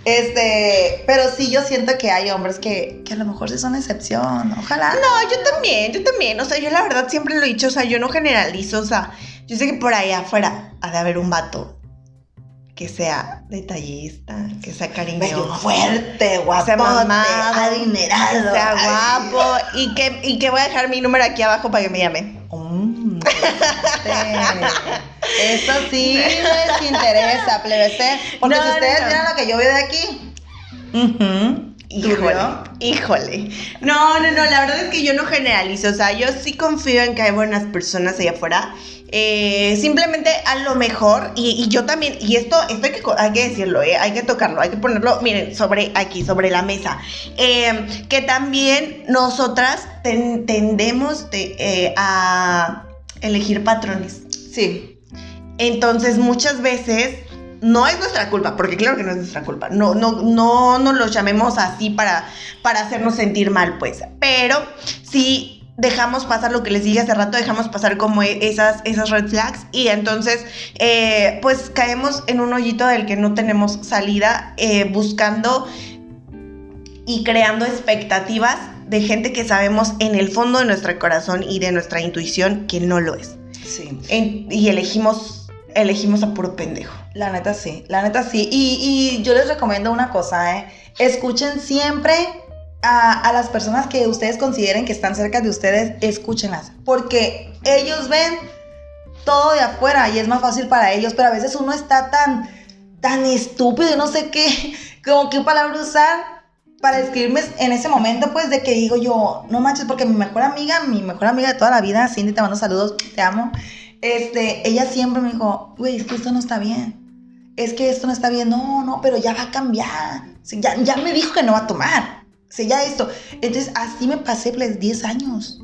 Este, pero sí yo siento que hay hombres que, que a lo mejor sí son excepción. Ojalá. No, yo también, yo también. O sea, yo la verdad siempre lo he dicho, o sea, yo no generalizo, o sea, yo sé que por ahí afuera ha de haber un vato que sea detallista, que sea cariñoso. fuerte, guapo, sea adinerado. sea guapo y que, y que voy a dejar mi número aquí abajo para que me llamen. Mm, Eso sí les interesa, plebece. Porque No, si ustedes no. vieran lo que yo veo de aquí. Híjole, híjole. No, no, no, la verdad es que yo no generalizo, o sea, yo sí confío en que hay buenas personas allá afuera. Eh, simplemente a lo mejor, y, y yo también, y esto, esto hay, que, co- hay que decirlo, eh, hay que tocarlo, hay que ponerlo, miren, sobre aquí, sobre la mesa. Eh, que también nosotras ten- tendemos de, eh, a elegir patrones. Sí. Entonces, muchas veces no es nuestra culpa, porque claro que no es nuestra culpa. No, no, no nos los llamemos así para, para hacernos sentir mal, pues. Pero sí dejamos pasar lo que les dije hace rato, dejamos pasar como e- esas, esas red flags y entonces eh, pues caemos en un hoyito del que no tenemos salida eh, buscando y creando expectativas de gente que sabemos en el fondo de nuestro corazón y de nuestra intuición que no lo es. Sí. En- y elegimos, elegimos a puro pendejo. La neta sí, la neta sí. Y, y yo les recomiendo una cosa, ¿eh? Escuchen siempre a, a las personas que ustedes consideren que están cerca de ustedes, escúchenlas. Porque ellos ven todo de afuera y es más fácil para ellos, pero a veces uno está tan, tan estúpido y no sé qué, como qué palabra usar para describirme en ese momento, pues, de que digo yo, no manches, porque mi mejor amiga, mi mejor amiga de toda la vida, Cindy, te mando saludos, te amo. Este, ella siempre me dijo, güey, es que esto no está bien. Es que esto no está bien. No, no, pero ya va a cambiar. Sí, ya, ya me dijo que no va a tomar. Sí, ya esto. Entonces, así me pasé, pues, 10 años.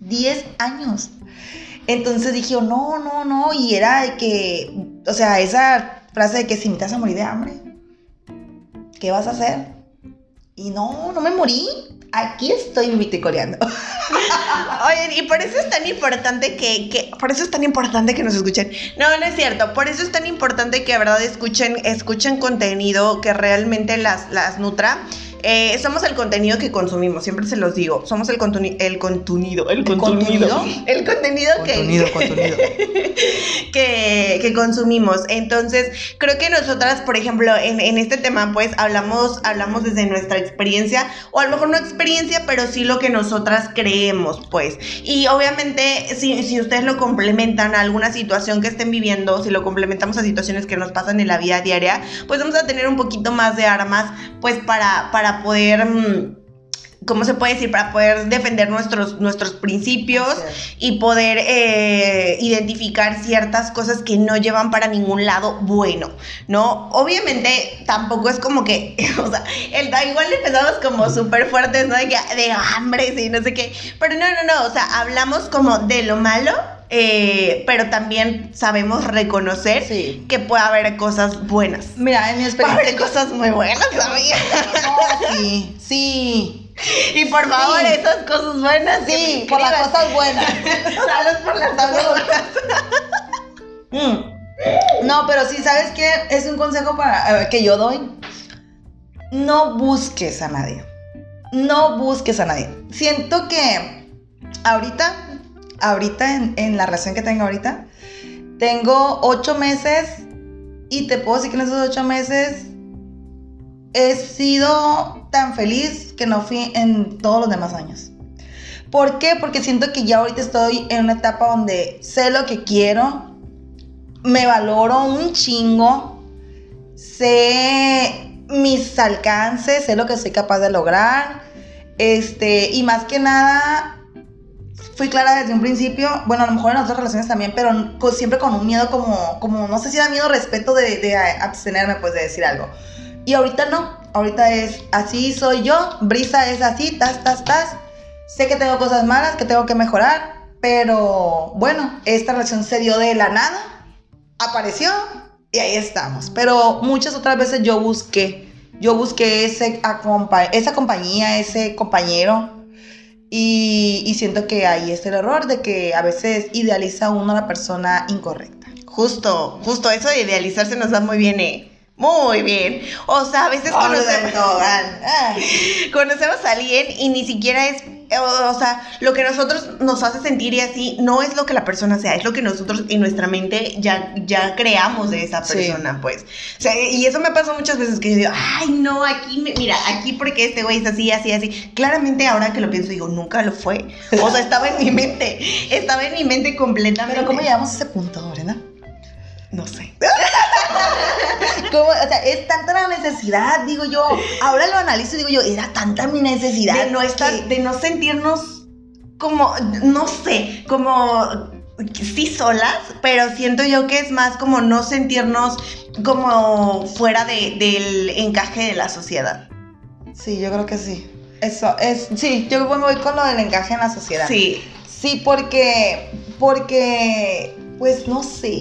10 años. Entonces dije, no, no, no. Y era de que, o sea, esa frase de que si me te vas a morir de hambre, ¿qué vas a hacer? Y no, no me morí. Aquí estoy viticoleando. Oye, y por eso es tan importante que, que- por eso es tan importante que nos escuchen. No, no es cierto. Por eso es tan importante que, de verdad, escuchen, escuchen contenido que realmente las, las nutra. Eh, somos el contenido que consumimos, siempre se los digo. Somos el contenido, el contenido, el contenido, contenido? el contenido que, contenido. que, que consumimos. Entonces, creo que nosotras, por ejemplo, en, en este tema, pues hablamos, hablamos desde nuestra experiencia, o a lo mejor no experiencia, pero sí lo que nosotras creemos, pues. Y obviamente, si, si ustedes lo complementan a alguna situación que estén viviendo, si lo complementamos a situaciones que nos pasan en la vida diaria, pues vamos a tener un poquito más de armas, pues para, para poder... mm, ¿Cómo se puede decir? Para poder defender nuestros, nuestros principios y poder eh, identificar ciertas cosas que no llevan para ningún lado bueno, ¿no? Obviamente tampoco es como que, o sea, el, igual empezamos como súper fuertes, ¿no? De, de hambre, sí, no sé qué, pero no, no, no, o sea, hablamos como de lo malo, eh, pero también sabemos reconocer Sí. que puede haber cosas buenas. Mira, en mi Puede haber experiencia. cosas muy buenas, amiga. No, sí, sí. Y por favor, Sí. esas cosas buenas, Sí, por las cosas buenas. Salud por las cosas buenas. No, pero sí, ¿sabes qué? Es un consejo para, eh, que yo doy. No busques a nadie. No busques a nadie. Siento que ahorita, ahorita en, en la relación que tengo ahorita, tengo ocho meses y te puedo decir que en esos ocho meses he sido tan feliz que no fui en todos los demás años. ¿Por qué? Porque siento que ya ahorita estoy en una etapa donde sé lo que quiero, me valoro un chingo, sé mis alcances, sé lo que soy capaz de lograr, este, y más que nada, fui clara desde un principio, bueno, a lo mejor en otras relaciones también, pero con- siempre con un miedo como, como, no sé si era miedo respeto de, de abstenerme, pues, de decir algo. Y ahorita no, ahorita es, así soy yo, Brisa es así, tas, tas, tas, sé que tengo cosas malas, que tengo que mejorar, pero bueno, esta relación se dio de la nada, apareció y ahí estamos. Pero muchas otras veces yo busqué, yo busqué ese esa compañía, ese compañero. Y, siento que ahí es el error de que a veces idealiza uno a la persona incorrecta. Justo, justo eso de idealizarse nos da muy bien, ¿eh? Muy bien. O sea, a veces conocemos, conocemos a alguien y ni siquiera es o sea, lo que nosotros nos hace sentir y así no es lo que la persona sea, es lo que nosotros en nuestra mente ya, ya creamos de esa persona, pues. O sea, y eso me pasó muchas veces que yo digo, ay, no, aquí, mira, aquí porque este güey es así, así, así. Claramente ahora que lo pienso digo, nunca lo fue. O sea, estaba en mi mente, estaba en mi mente completamente. Pero ¿cómo llegamos a ese punto, Brenda? No sé. ¿Cómo? O sea, es tanta la necesidad, digo yo. Ahora lo analizo y digo yo, era tanta mi necesidad. De no estar, de no sentirnos como, no sé, como sí solas, pero siento yo que es más como no sentirnos como fuera de, del encaje de la sociedad. Sí, yo creo que sí. Eso es, sí, yo voy con lo del encaje en la sociedad. Sí. Sí, porque, porque pues no sé.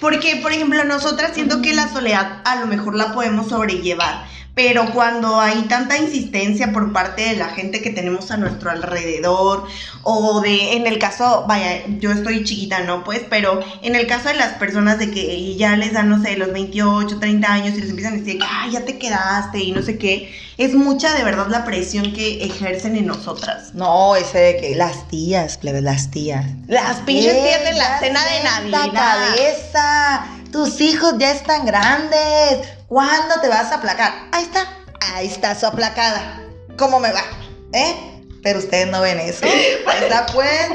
Porque, por ejemplo, nosotras siento que la soledad a lo mejor la podemos sobrellevar. Pero cuando hay tanta insistencia por parte de la gente que tenemos a nuestro alrededor, o de, en el caso, vaya, yo estoy chiquita, ¿no? Pues, pero en el caso de las personas de que ya les dan, no sé, los 28, 30 años y les empiezan a decir que, ay, ya te quedaste y no sé qué, es mucha de verdad la presión que ejercen en nosotras. No, ese de que las tías, plebe, las tías. Las pinches tías de la cena de Navidad. cabeza! Tus hijos ya están grandes. ¿Cuándo te vas a aplacar? Ahí está. Ahí está su aplacada. ¿Cómo me va? ¿Eh? Pero ustedes no ven eso. Está, pues.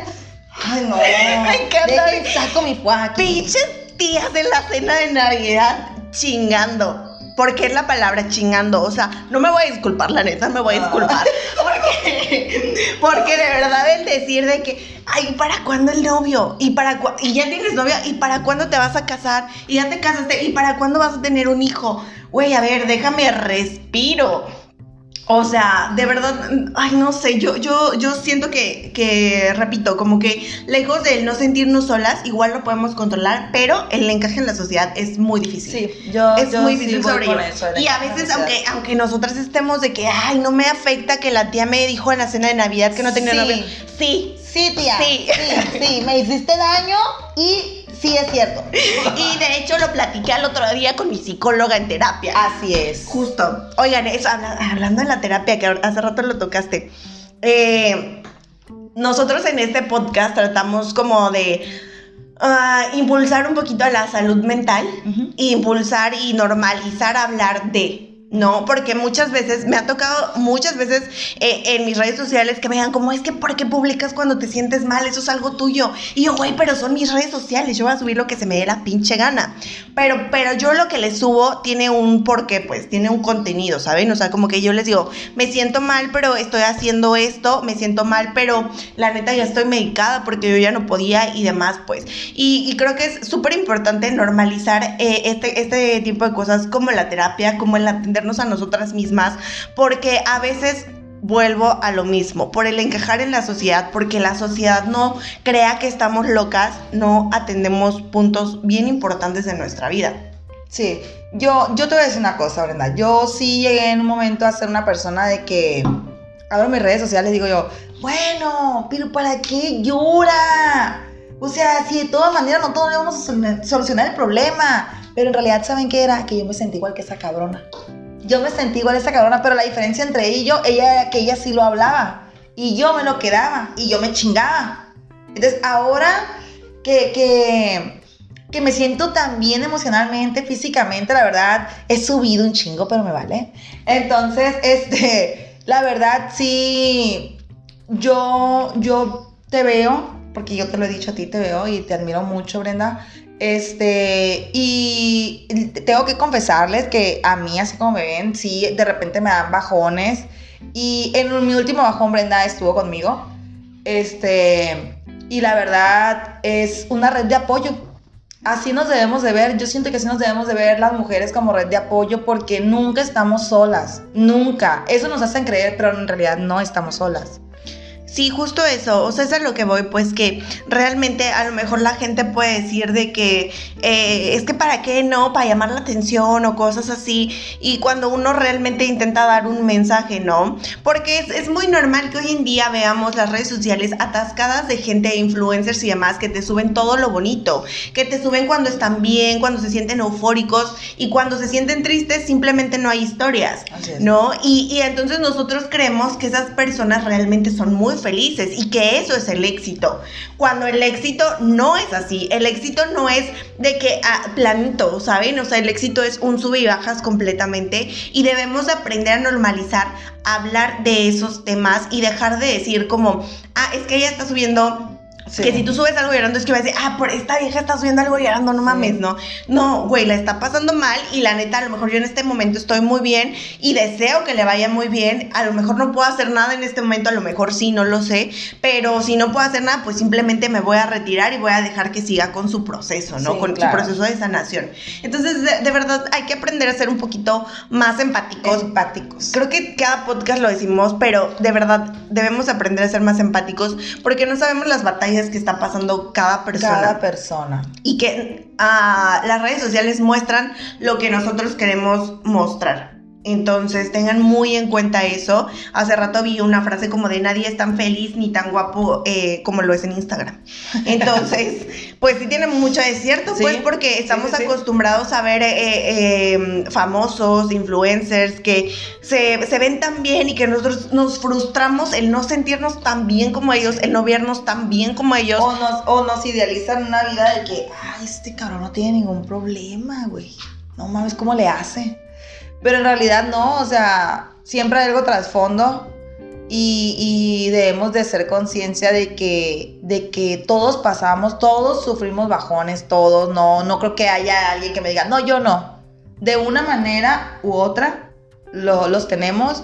Ay, no. Me encanta. Dejen, saco mi fuá Pinches tías de la cena de Navidad chingando. ¿Por qué es la palabra chingando? O sea, no me voy a disculpar, la neta, me voy a disculpar. Porque, porque de verdad el decir de que, ay, ¿para cuándo el novio? ¿Y, para y ya tienes novia, ¿y para cuándo te vas a casar? Y ya te casaste, ¿y para cuándo vas a tener un hijo? Güey, a ver, déjame respiro. O sea, de verdad, ay, no sé, yo, yo, yo siento que, que, repito, como que lejos de no sentirnos solas, igual lo podemos controlar, pero el encaje en la sociedad es muy difícil. Sí, yo, es yo muy difícil sobre eso, Y a veces, aunque, aunque nosotras estemos de que, ay, no me afecta que la tía me dijo en la cena de Navidad que no tenía Sí. novio. Sí. Sí, tía. Sí. sí, sí, me hiciste daño y sí es cierto. Y de hecho lo platiqué al otro día con mi psicóloga en terapia. Así es. Justo. Oigan, eso, hablando de la terapia, que hace rato lo tocaste. eh, nosotros en este podcast tratamos como de ah, impulsar un poquito a la salud mental, Ujú. impulsar y normalizar hablar de. No, porque muchas veces me ha tocado, muchas veces eh, en mis redes sociales que me digan como es que ¿por qué publicas cuando te sientes mal? Eso es algo tuyo. Y yo, güey, pero son mis redes sociales, yo voy a subir lo que se me dé la pinche gana. Pero, pero yo lo que les subo tiene un porqué, pues, tiene un contenido, ¿saben? O sea, como que yo les digo, me siento mal, pero estoy haciendo esto, me siento mal, pero la neta ya estoy medicada porque yo ya no podía y demás, pues. Y, creo que es súper importante normalizar eh, este, este tipo de cosas como la terapia, como el atendernos a nosotras mismas, porque a veces vuelvo a lo mismo, por el encajar en la sociedad, porque la sociedad no crea que estamos locas, no atendemos puntos bien importantes de nuestra vida. Sí, yo, yo te voy a decir una cosa, Brenda. Yo sí llegué en un momento a ser una persona de que abro mis redes sociales y digo yo, bueno, pero ¿para qué llora? O sea, si de todas maneras no todos vamos a sol- solucionar el problema. Pero en realidad, ¿saben qué era? Que yo me sentí igual que esa cabrona. Yo me sentí igual esa cabrona, pero la diferencia entre ella y yo, ella era que ella sí lo hablaba. Y yo me lo quedaba. Y yo me chingaba. Entonces, ahora que, que, que me siento tan bien emocionalmente, físicamente, la verdad, he subido un chingo, pero me vale. Entonces, este, la verdad, sí, yo, yo te veo, porque yo te lo he dicho a ti, te veo y te admiro mucho, Brenda. Este, y tengo que confesarles que a mí, así como me ven, sí, de repente me dan bajones. Y en mi último bajón, Brenda estuvo conmigo. Este, y la verdad es una red de apoyo. Así nos debemos de ver, yo siento que así nos debemos de ver las mujeres como red de apoyo porque nunca estamos solas, nunca. Eso nos hacen creer, pero en realidad no estamos solas. Sí, justo eso. O sea, es a lo que voy, pues que realmente a lo mejor la gente puede decir de que eh, es que para qué no, para llamar la atención o cosas así. Y cuando uno realmente intenta dar un mensaje, ¿no? Porque es, es muy normal que hoy en día veamos las redes sociales atascadas de gente, influencers y demás, que te suben todo lo bonito, que te suben cuando están bien, cuando se sienten eufóricos y cuando se sienten tristes simplemente no hay historias, ¿no? Y, y entonces nosotros creemos que esas personas realmente son muy felices y que eso es el éxito. Cuando el éxito no es así, el éxito no es de que ah, planito, ¿saben? O sea, el éxito es un sube y bajas completamente y debemos de aprender a normalizar, hablar de esos temas y dejar de decir como, ah, es que ella está subiendo que si tú subes algo llorando es que va a decir, ah, por esta vieja está subiendo algo llorando, no mames, ¿no? No, güey, la está pasando mal y la neta, a lo mejor yo en este momento estoy muy bien y deseo que le vaya muy bien. A lo mejor no puedo hacer nada en este momento, a lo mejor sí, no lo sé, pero si no puedo hacer nada, pues simplemente me voy a retirar y voy a dejar que siga con su proceso, ¿no? con su proceso de sanación. Entonces, de, verdad, hay que aprender a ser un poquito más empáticos. Empáticos. Creo que cada podcast lo decimos, pero de verdad debemos aprender a ser más empáticos porque no sabemos las batallas que está pasando cada persona. Cada persona. Y que ah, las redes sociales muestran lo que nosotros queremos mostrar. Entonces tengan muy en cuenta eso. Hace rato vi una frase como de nadie es tan feliz ni tan guapo eh, como lo es en Instagram. Entonces, pues sí tiene mucho de cierto, pues porque estamos acostumbrados a ver eh, em, famosos, influencers que se, ven tan bien y que nosotros nos frustramos el no sentirnos tan bien como ellos, el no vernos tan bien como ellos. O nos, o nos idealizan una vida de que, ay, este cabrón no tiene ningún problema, güey. No mames, ¿cómo le hace? Pero en realidad no, o sea, siempre hay algo trasfondo y, y debemos de ser conciencia de que, de que todos pasamos, todos sufrimos bajones, todos, no, no creo que haya alguien que me diga, no, yo no. De una manera u otra los tenemos,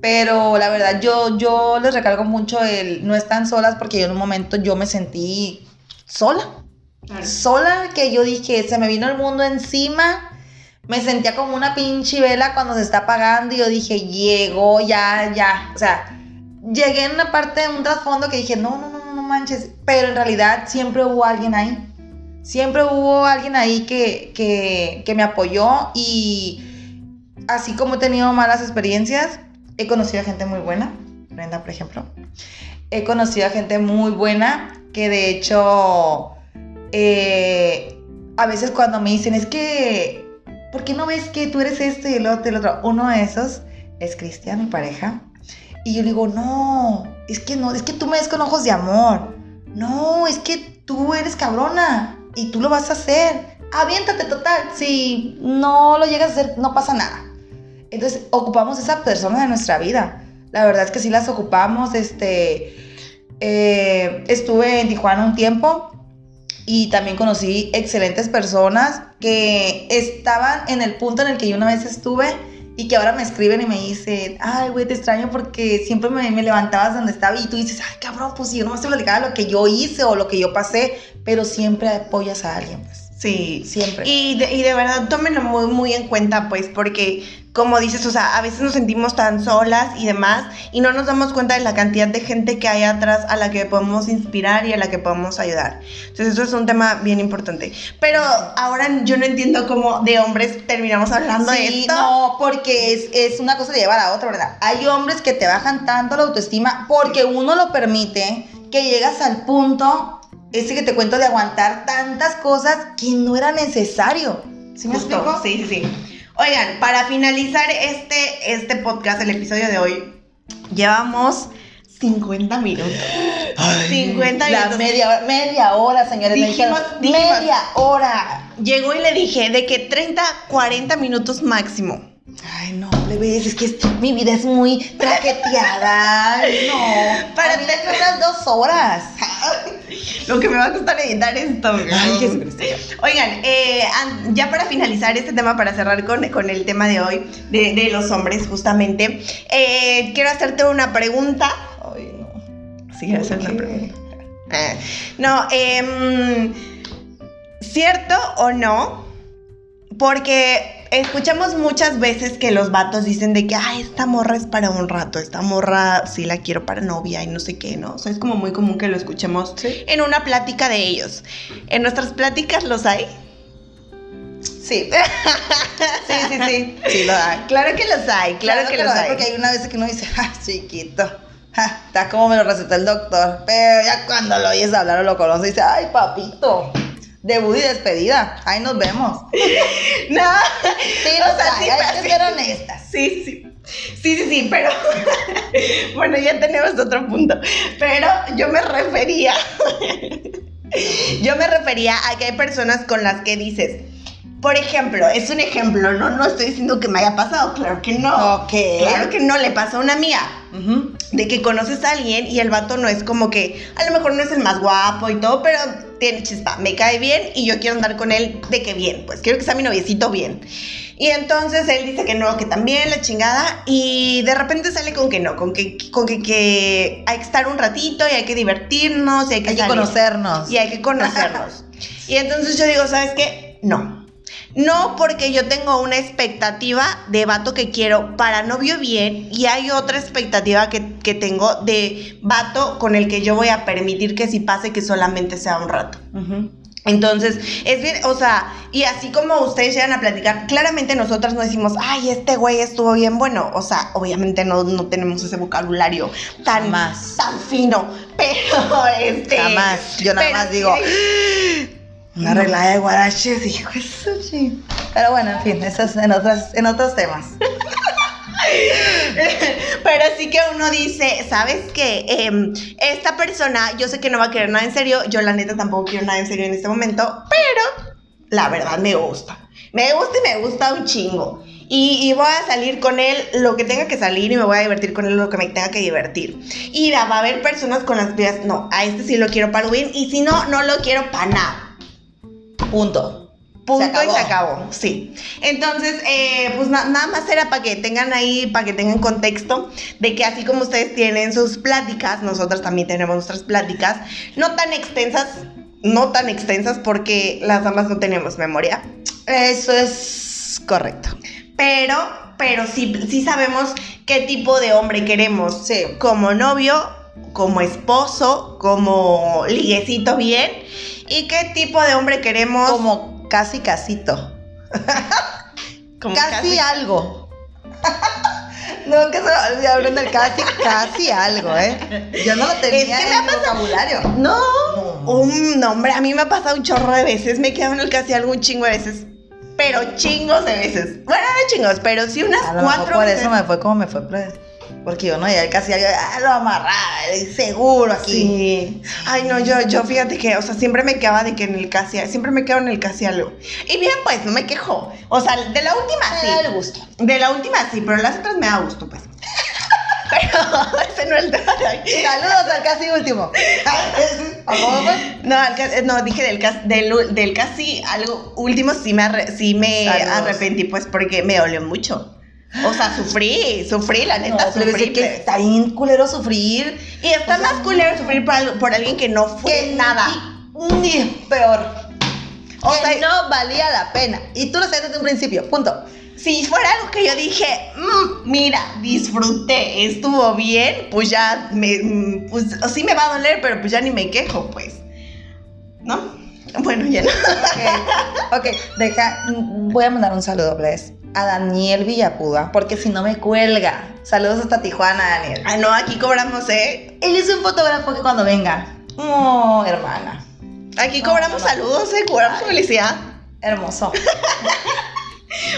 pero la verdad yo, yo les recalco mucho el no están solas porque yo en un momento yo me sentí sola. Sola que yo dije, se me vino el mundo encima me sentía como una pinche vela cuando se está apagando y yo dije, llegó, ya, ya. O sea, llegué en una parte de un trasfondo que dije, no, no, no, no manches. Pero en realidad siempre hubo alguien ahí. Siempre hubo alguien ahí que, que, que me apoyó y así como he tenido malas experiencias, he conocido a gente muy buena. Brenda, por ejemplo. He conocido a gente muy buena que de hecho eh, a veces cuando me dicen es que ¿por qué no ves que tú eres esto y el otro el otro? Uno de esos es Cristian, mi pareja. Y yo le digo, no, es que no, es que tú me ves con ojos de amor. No, es que tú eres cabrona y tú lo vas a hacer. Aviéntate total. Si no lo llegas a hacer, no pasa nada. Entonces, ocupamos esa persona de nuestra vida. La verdad es que sí las ocupamos. Este, eh, estuve en Tijuana un tiempo y también conocí excelentes personas que estaban en el punto en el que yo una vez estuve y que ahora me escriben y me dicen, ay, güey, te extraño porque siempre me, me, levantabas donde estaba y tú dices, ay, cabrón, pues si yo no estoy platicando lo que yo hice o lo que yo pasé, pero siempre apoyas a alguien, pues. Sí, siempre. Y de, y de verdad tómenlo muy, muy en cuenta, pues, porque como dices, o sea, a veces nos sentimos tan solas y demás y no nos damos cuenta de la cantidad de gente que hay atrás a la que podemos inspirar y a la que podemos ayudar. Entonces eso es un tema bien importante. Pero ahora yo no entiendo cómo de hombres terminamos hablando de esto. No, porque es, es una cosa de llevar a otra, ¿verdad? Hay hombres que te bajan tanto la autoestima porque uno lo permite que llegas al punto ese que te cuento de aguantar tantas cosas que no era necesario. ¿Sí me explico? Sí, sí, sí. Oigan, para finalizar este, este podcast, el episodio de hoy, llevamos 50 minutos. 50 minutos. media, media hora, señores. Dijimos, media hora. Llegó y le dije de que 30, 40 minutos máximo. Ay, no, le ves, es que mi vida es muy traqueteada. no. Para mí le unas dos horas. Lo que me va a costar editar esto. Oigan, eh, ya para finalizar este tema, para cerrar con, con el tema de hoy, de, los hombres, justamente, eh, quiero hacerte una pregunta. Ay, no. Sí, quiero hacer una pregunta. Eh, no, em, ¿cierto o no? Porque escuchamos muchas veces que los vatos dicen de que, ay, esta morra es para un rato, esta morra sí la quiero para novia y no sé qué, ¿no? O sea, es como muy común que lo escuchemos Sí. en una plática de ellos. ¿En nuestras pláticas los hay? Sí. Sí, sí, sí. Sí, lo hay. Claro que los hay, claro, que, lo los hay. Porque hay una vez que uno dice, ah, chiquito. está como me lo recetó el doctor. Pero ya cuando lo oyes hablar o lo conoces, dice, ay, papito. Debut y despedida. Ahí nos vemos. No, Sí, O sea, sí, hay pero que sí. ser honestas. Sí, sí. Sí, sí, sí, pero bueno, ya tenemos otro punto. Pero yo me refería, yo me refería a que hay personas con las que dices, por ejemplo, es un ejemplo, no, no estoy diciendo que me haya pasado, claro que no. Ok. Claro que no, le pasó a una mía. Ujú. De que conoces a alguien y el vato no es como que, a lo mejor no es el más guapo y todo, pero tiene chispa, me cae bien y yo quiero andar con él de que bien, pues quiero que sea mi noviecito bien. Y entonces él dice que no, que también la chingada y de repente sale con que no, con que, con que, que hay que estar un ratito y hay que divertirnos y hay que, Hay que conocernos. Y hay que conocernos. y entonces yo digo, ¿sabes qué? No. No porque yo tengo una expectativa de vato que quiero para novio bien y hay otra expectativa que, que tengo de vato con el que yo voy a permitir que si pase que solamente sea un rato. Entonces, es bien, o sea, y así como ustedes llegan a platicar, claramente nosotras no decimos, ay, este güey estuvo bien bueno. O sea, obviamente no, no tenemos ese vocabulario tan, Jamás. tan fino, pero este. Jamás. Yo nada más digo, hay- Una regla de guaraches, hijo de su chi. Pero bueno, en fin, eso es en, otras, en otros temas. Pero sí que uno dice, ¿sabes qué? Em, esta persona, yo sé que no va a querer nada en serio, yo la neta tampoco quiero nada en serio en este momento, pero la verdad me gusta. Me gusta y me gusta un chingo. Y, y voy a salir con él lo que tenga que salir y me voy a divertir con él lo que me tenga que divertir. Y va a haber personas con las que no, a este sí lo quiero para bien y si no, no lo quiero para nada. Punto. Punto Se acabó. y se acabó, sí. Entonces, eh, pues na- nada más era para que tengan ahí, para que tengan contexto de que así como ustedes tienen sus pláticas, nosotras también tenemos nuestras pláticas, no tan extensas, no tan extensas porque las damas no tenemos memoria, Eso es correcto. pero, pero sí, sí sabemos qué tipo de hombre queremos. Sí. Como novio, como esposo, como liguecito bien. ¿Y qué tipo de hombre queremos? Como casi casito. como casi, algo. Nunca se me hablando del casi, casi algo, ¿eh? Yo no lo tenía Es que me en ha mi vocabulario. No, No. un nombre, a mí me ha pasado un chorro de veces, me quedo en el casi algo un chingo de veces, pero chingos de veces. Bueno, no chingos, pero sí unas A lo mejor cuatro por veces. eso me fue como me fue. Porque yo no, ya casi ah, lo amarraba, seguro aquí. Sí. Ay, no, yo, yo fíjate que, o sea, siempre me quedaba de que en el casi, siempre me quedo en el casi algo. Y bien, pues, no me quejo. O sea, de la última Me da el sí. gusto. De la última sí, pero las otras me da gusto, pues. Pero ese no es el tema de hoy. Saludos al casi último. ¿A cómo fue? No, al no, dije del, del, del casi algo último sí me, arre- sí me Saludos. arrepentí, pues porque me dolió mucho. O sea, sufrí, sufrí, la neta, No, sufrí. que está bien culero sufrir. Y está o sea, más culero sufrir por, por alguien que no fue que nada. Ni, ni peor. O O sea, no valía la pena. Y tú lo sabes desde un principio. Punto. Si fuera algo que yo dije, "Mm, mira, disfruté, estuvo bien, pues ya me, mm, pues sí me va a doler, pero pues ya ni me quejo, pues. ¿No? Bueno, ya no. Ok, ok, deja. Voy a mandar un saludo, Bless, a Daniel Villapuda, porque si no me cuelga. Saludos hasta Tijuana, Daniel. Ah, no, aquí cobramos, ¿eh? Él es un fotógrafo que cuando venga. Oh, hermana. Aquí cobramos no, no. saludos, ¿eh? Cobramos felicidad. Hermoso.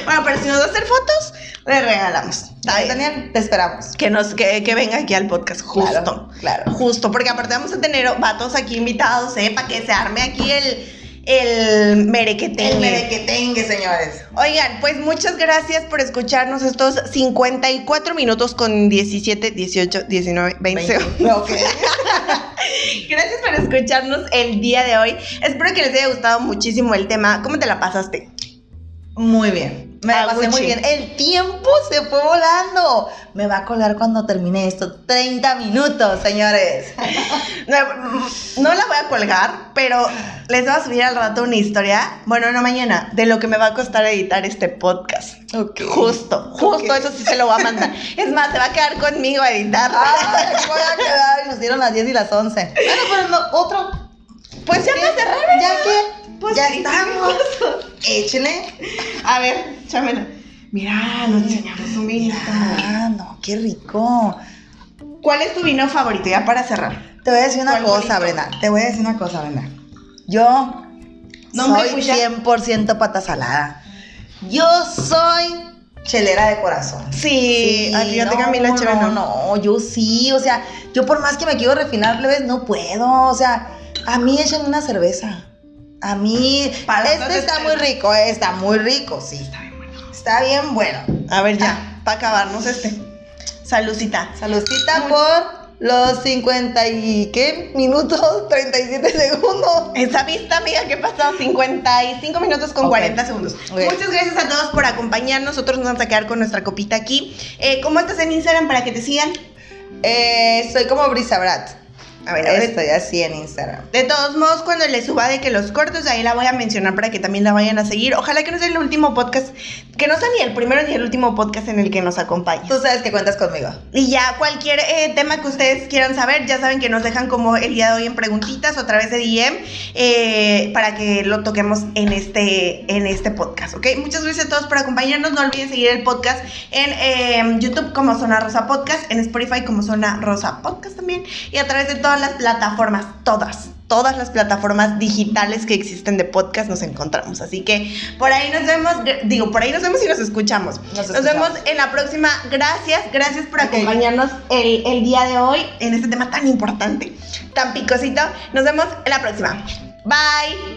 Bueno, pero si nos va a hacer fotos, le regalamos. Está. Daniel, te esperamos. Que, nos, que, que venga aquí al podcast, justo. Claro, claro. Justo, porque aparte vamos a tener vatos aquí invitados, ¿eh? Para que se arme aquí el, el merequetengue. El merequetengue, señores. Oigan, pues muchas gracias por escucharnos estos 54 minutos con 17, 18, 19, 20. Ok. Gracias por escucharnos el día de hoy. Espero que les haya gustado muchísimo el tema. ¿Cómo te la pasaste? Muy bien. Me la pasé Aguchi. muy bien. El tiempo se fue volando. Me va a colar cuando termine esto. 30 minutos, señores. No, no la voy a colgar, pero les voy a subir al rato una historia, bueno, no mañana, de lo que me va a costar editar este podcast. Ok. Justo, justo, eso sí se lo voy a mandar. Es más, se va a quedar conmigo a editar. Ay, aquí voy a quedar. Nos dieron las 10 y las 11. Bueno, pero no, otro. Pues ya ¿Qué? para cerrar. ¿Ya qué? Pues ya sí, estamos. Échele. A ver, Mira, nos enseñamos un vinito. Ah, no, qué rico. ¿Cuál es tu vino favorito? Ya para cerrar. Te voy a decir una ¿Cuál cosa, bonito? Brenda. Te voy a decir una cosa, Brenda. Yo No me soy escucha. 100% pata salada. Yo soy chelera de corazón. Sí, ay, fíjate que a mí la cheve no. No, yo sí, o sea, yo por más que me quiero refinar, leves, no puedo, o sea, a mí échenme una cerveza. A mí, Para este está es- muy rico, eh, está muy rico, sí. Está bien. Está bien bueno. A ver, ya, para acabarnos este. Salucita. Saludcita Muy- por los 50 y, ¿qué? Minutos, 37 segundos. Esa vista, amiga, que pasó 55 minutos con Ok. 40 segundos. Muchas gracias a todos por acompañarnos. Nosotros nos vamos a quedar con nuestra copita aquí. Eh, ¿Cómo estás en Instagram para que te sigan? Eh, soy como Brisa Brat. A ver, a ver. Estoy así en Instagram. De todos modos, cuando le suba de que los cortos, ahí la voy a mencionar para que también la vayan a seguir. Ojalá que no sea el último podcast, que no sea ni el primero ni el último podcast en el que nos acompañe. Tú sabes que cuentas conmigo. Y ya cualquier eh, tema que ustedes quieran saber, ya saben que nos dejan como el día de hoy en preguntitas o a través de DM eh, para que lo toquemos en este, en este podcast, ¿ok? Muchas gracias a todos por acompañarnos. No olviden seguir el podcast en eh, YouTube como Zona Rosa Podcast, en Spotify como Zona Rosa Podcast también y a través de todas las plataformas, todas. Todas las plataformas digitales que existen de podcast nos encontramos. Así que por ahí nos vemos, digo, por ahí nos vemos y nos escuchamos. Nos Nos, vemos escuchamos. en la próxima. Gracias, gracias por acompañarnos el, el día de hoy en este tema tan importante, tan picosito. Nos vemos en la próxima. Bye.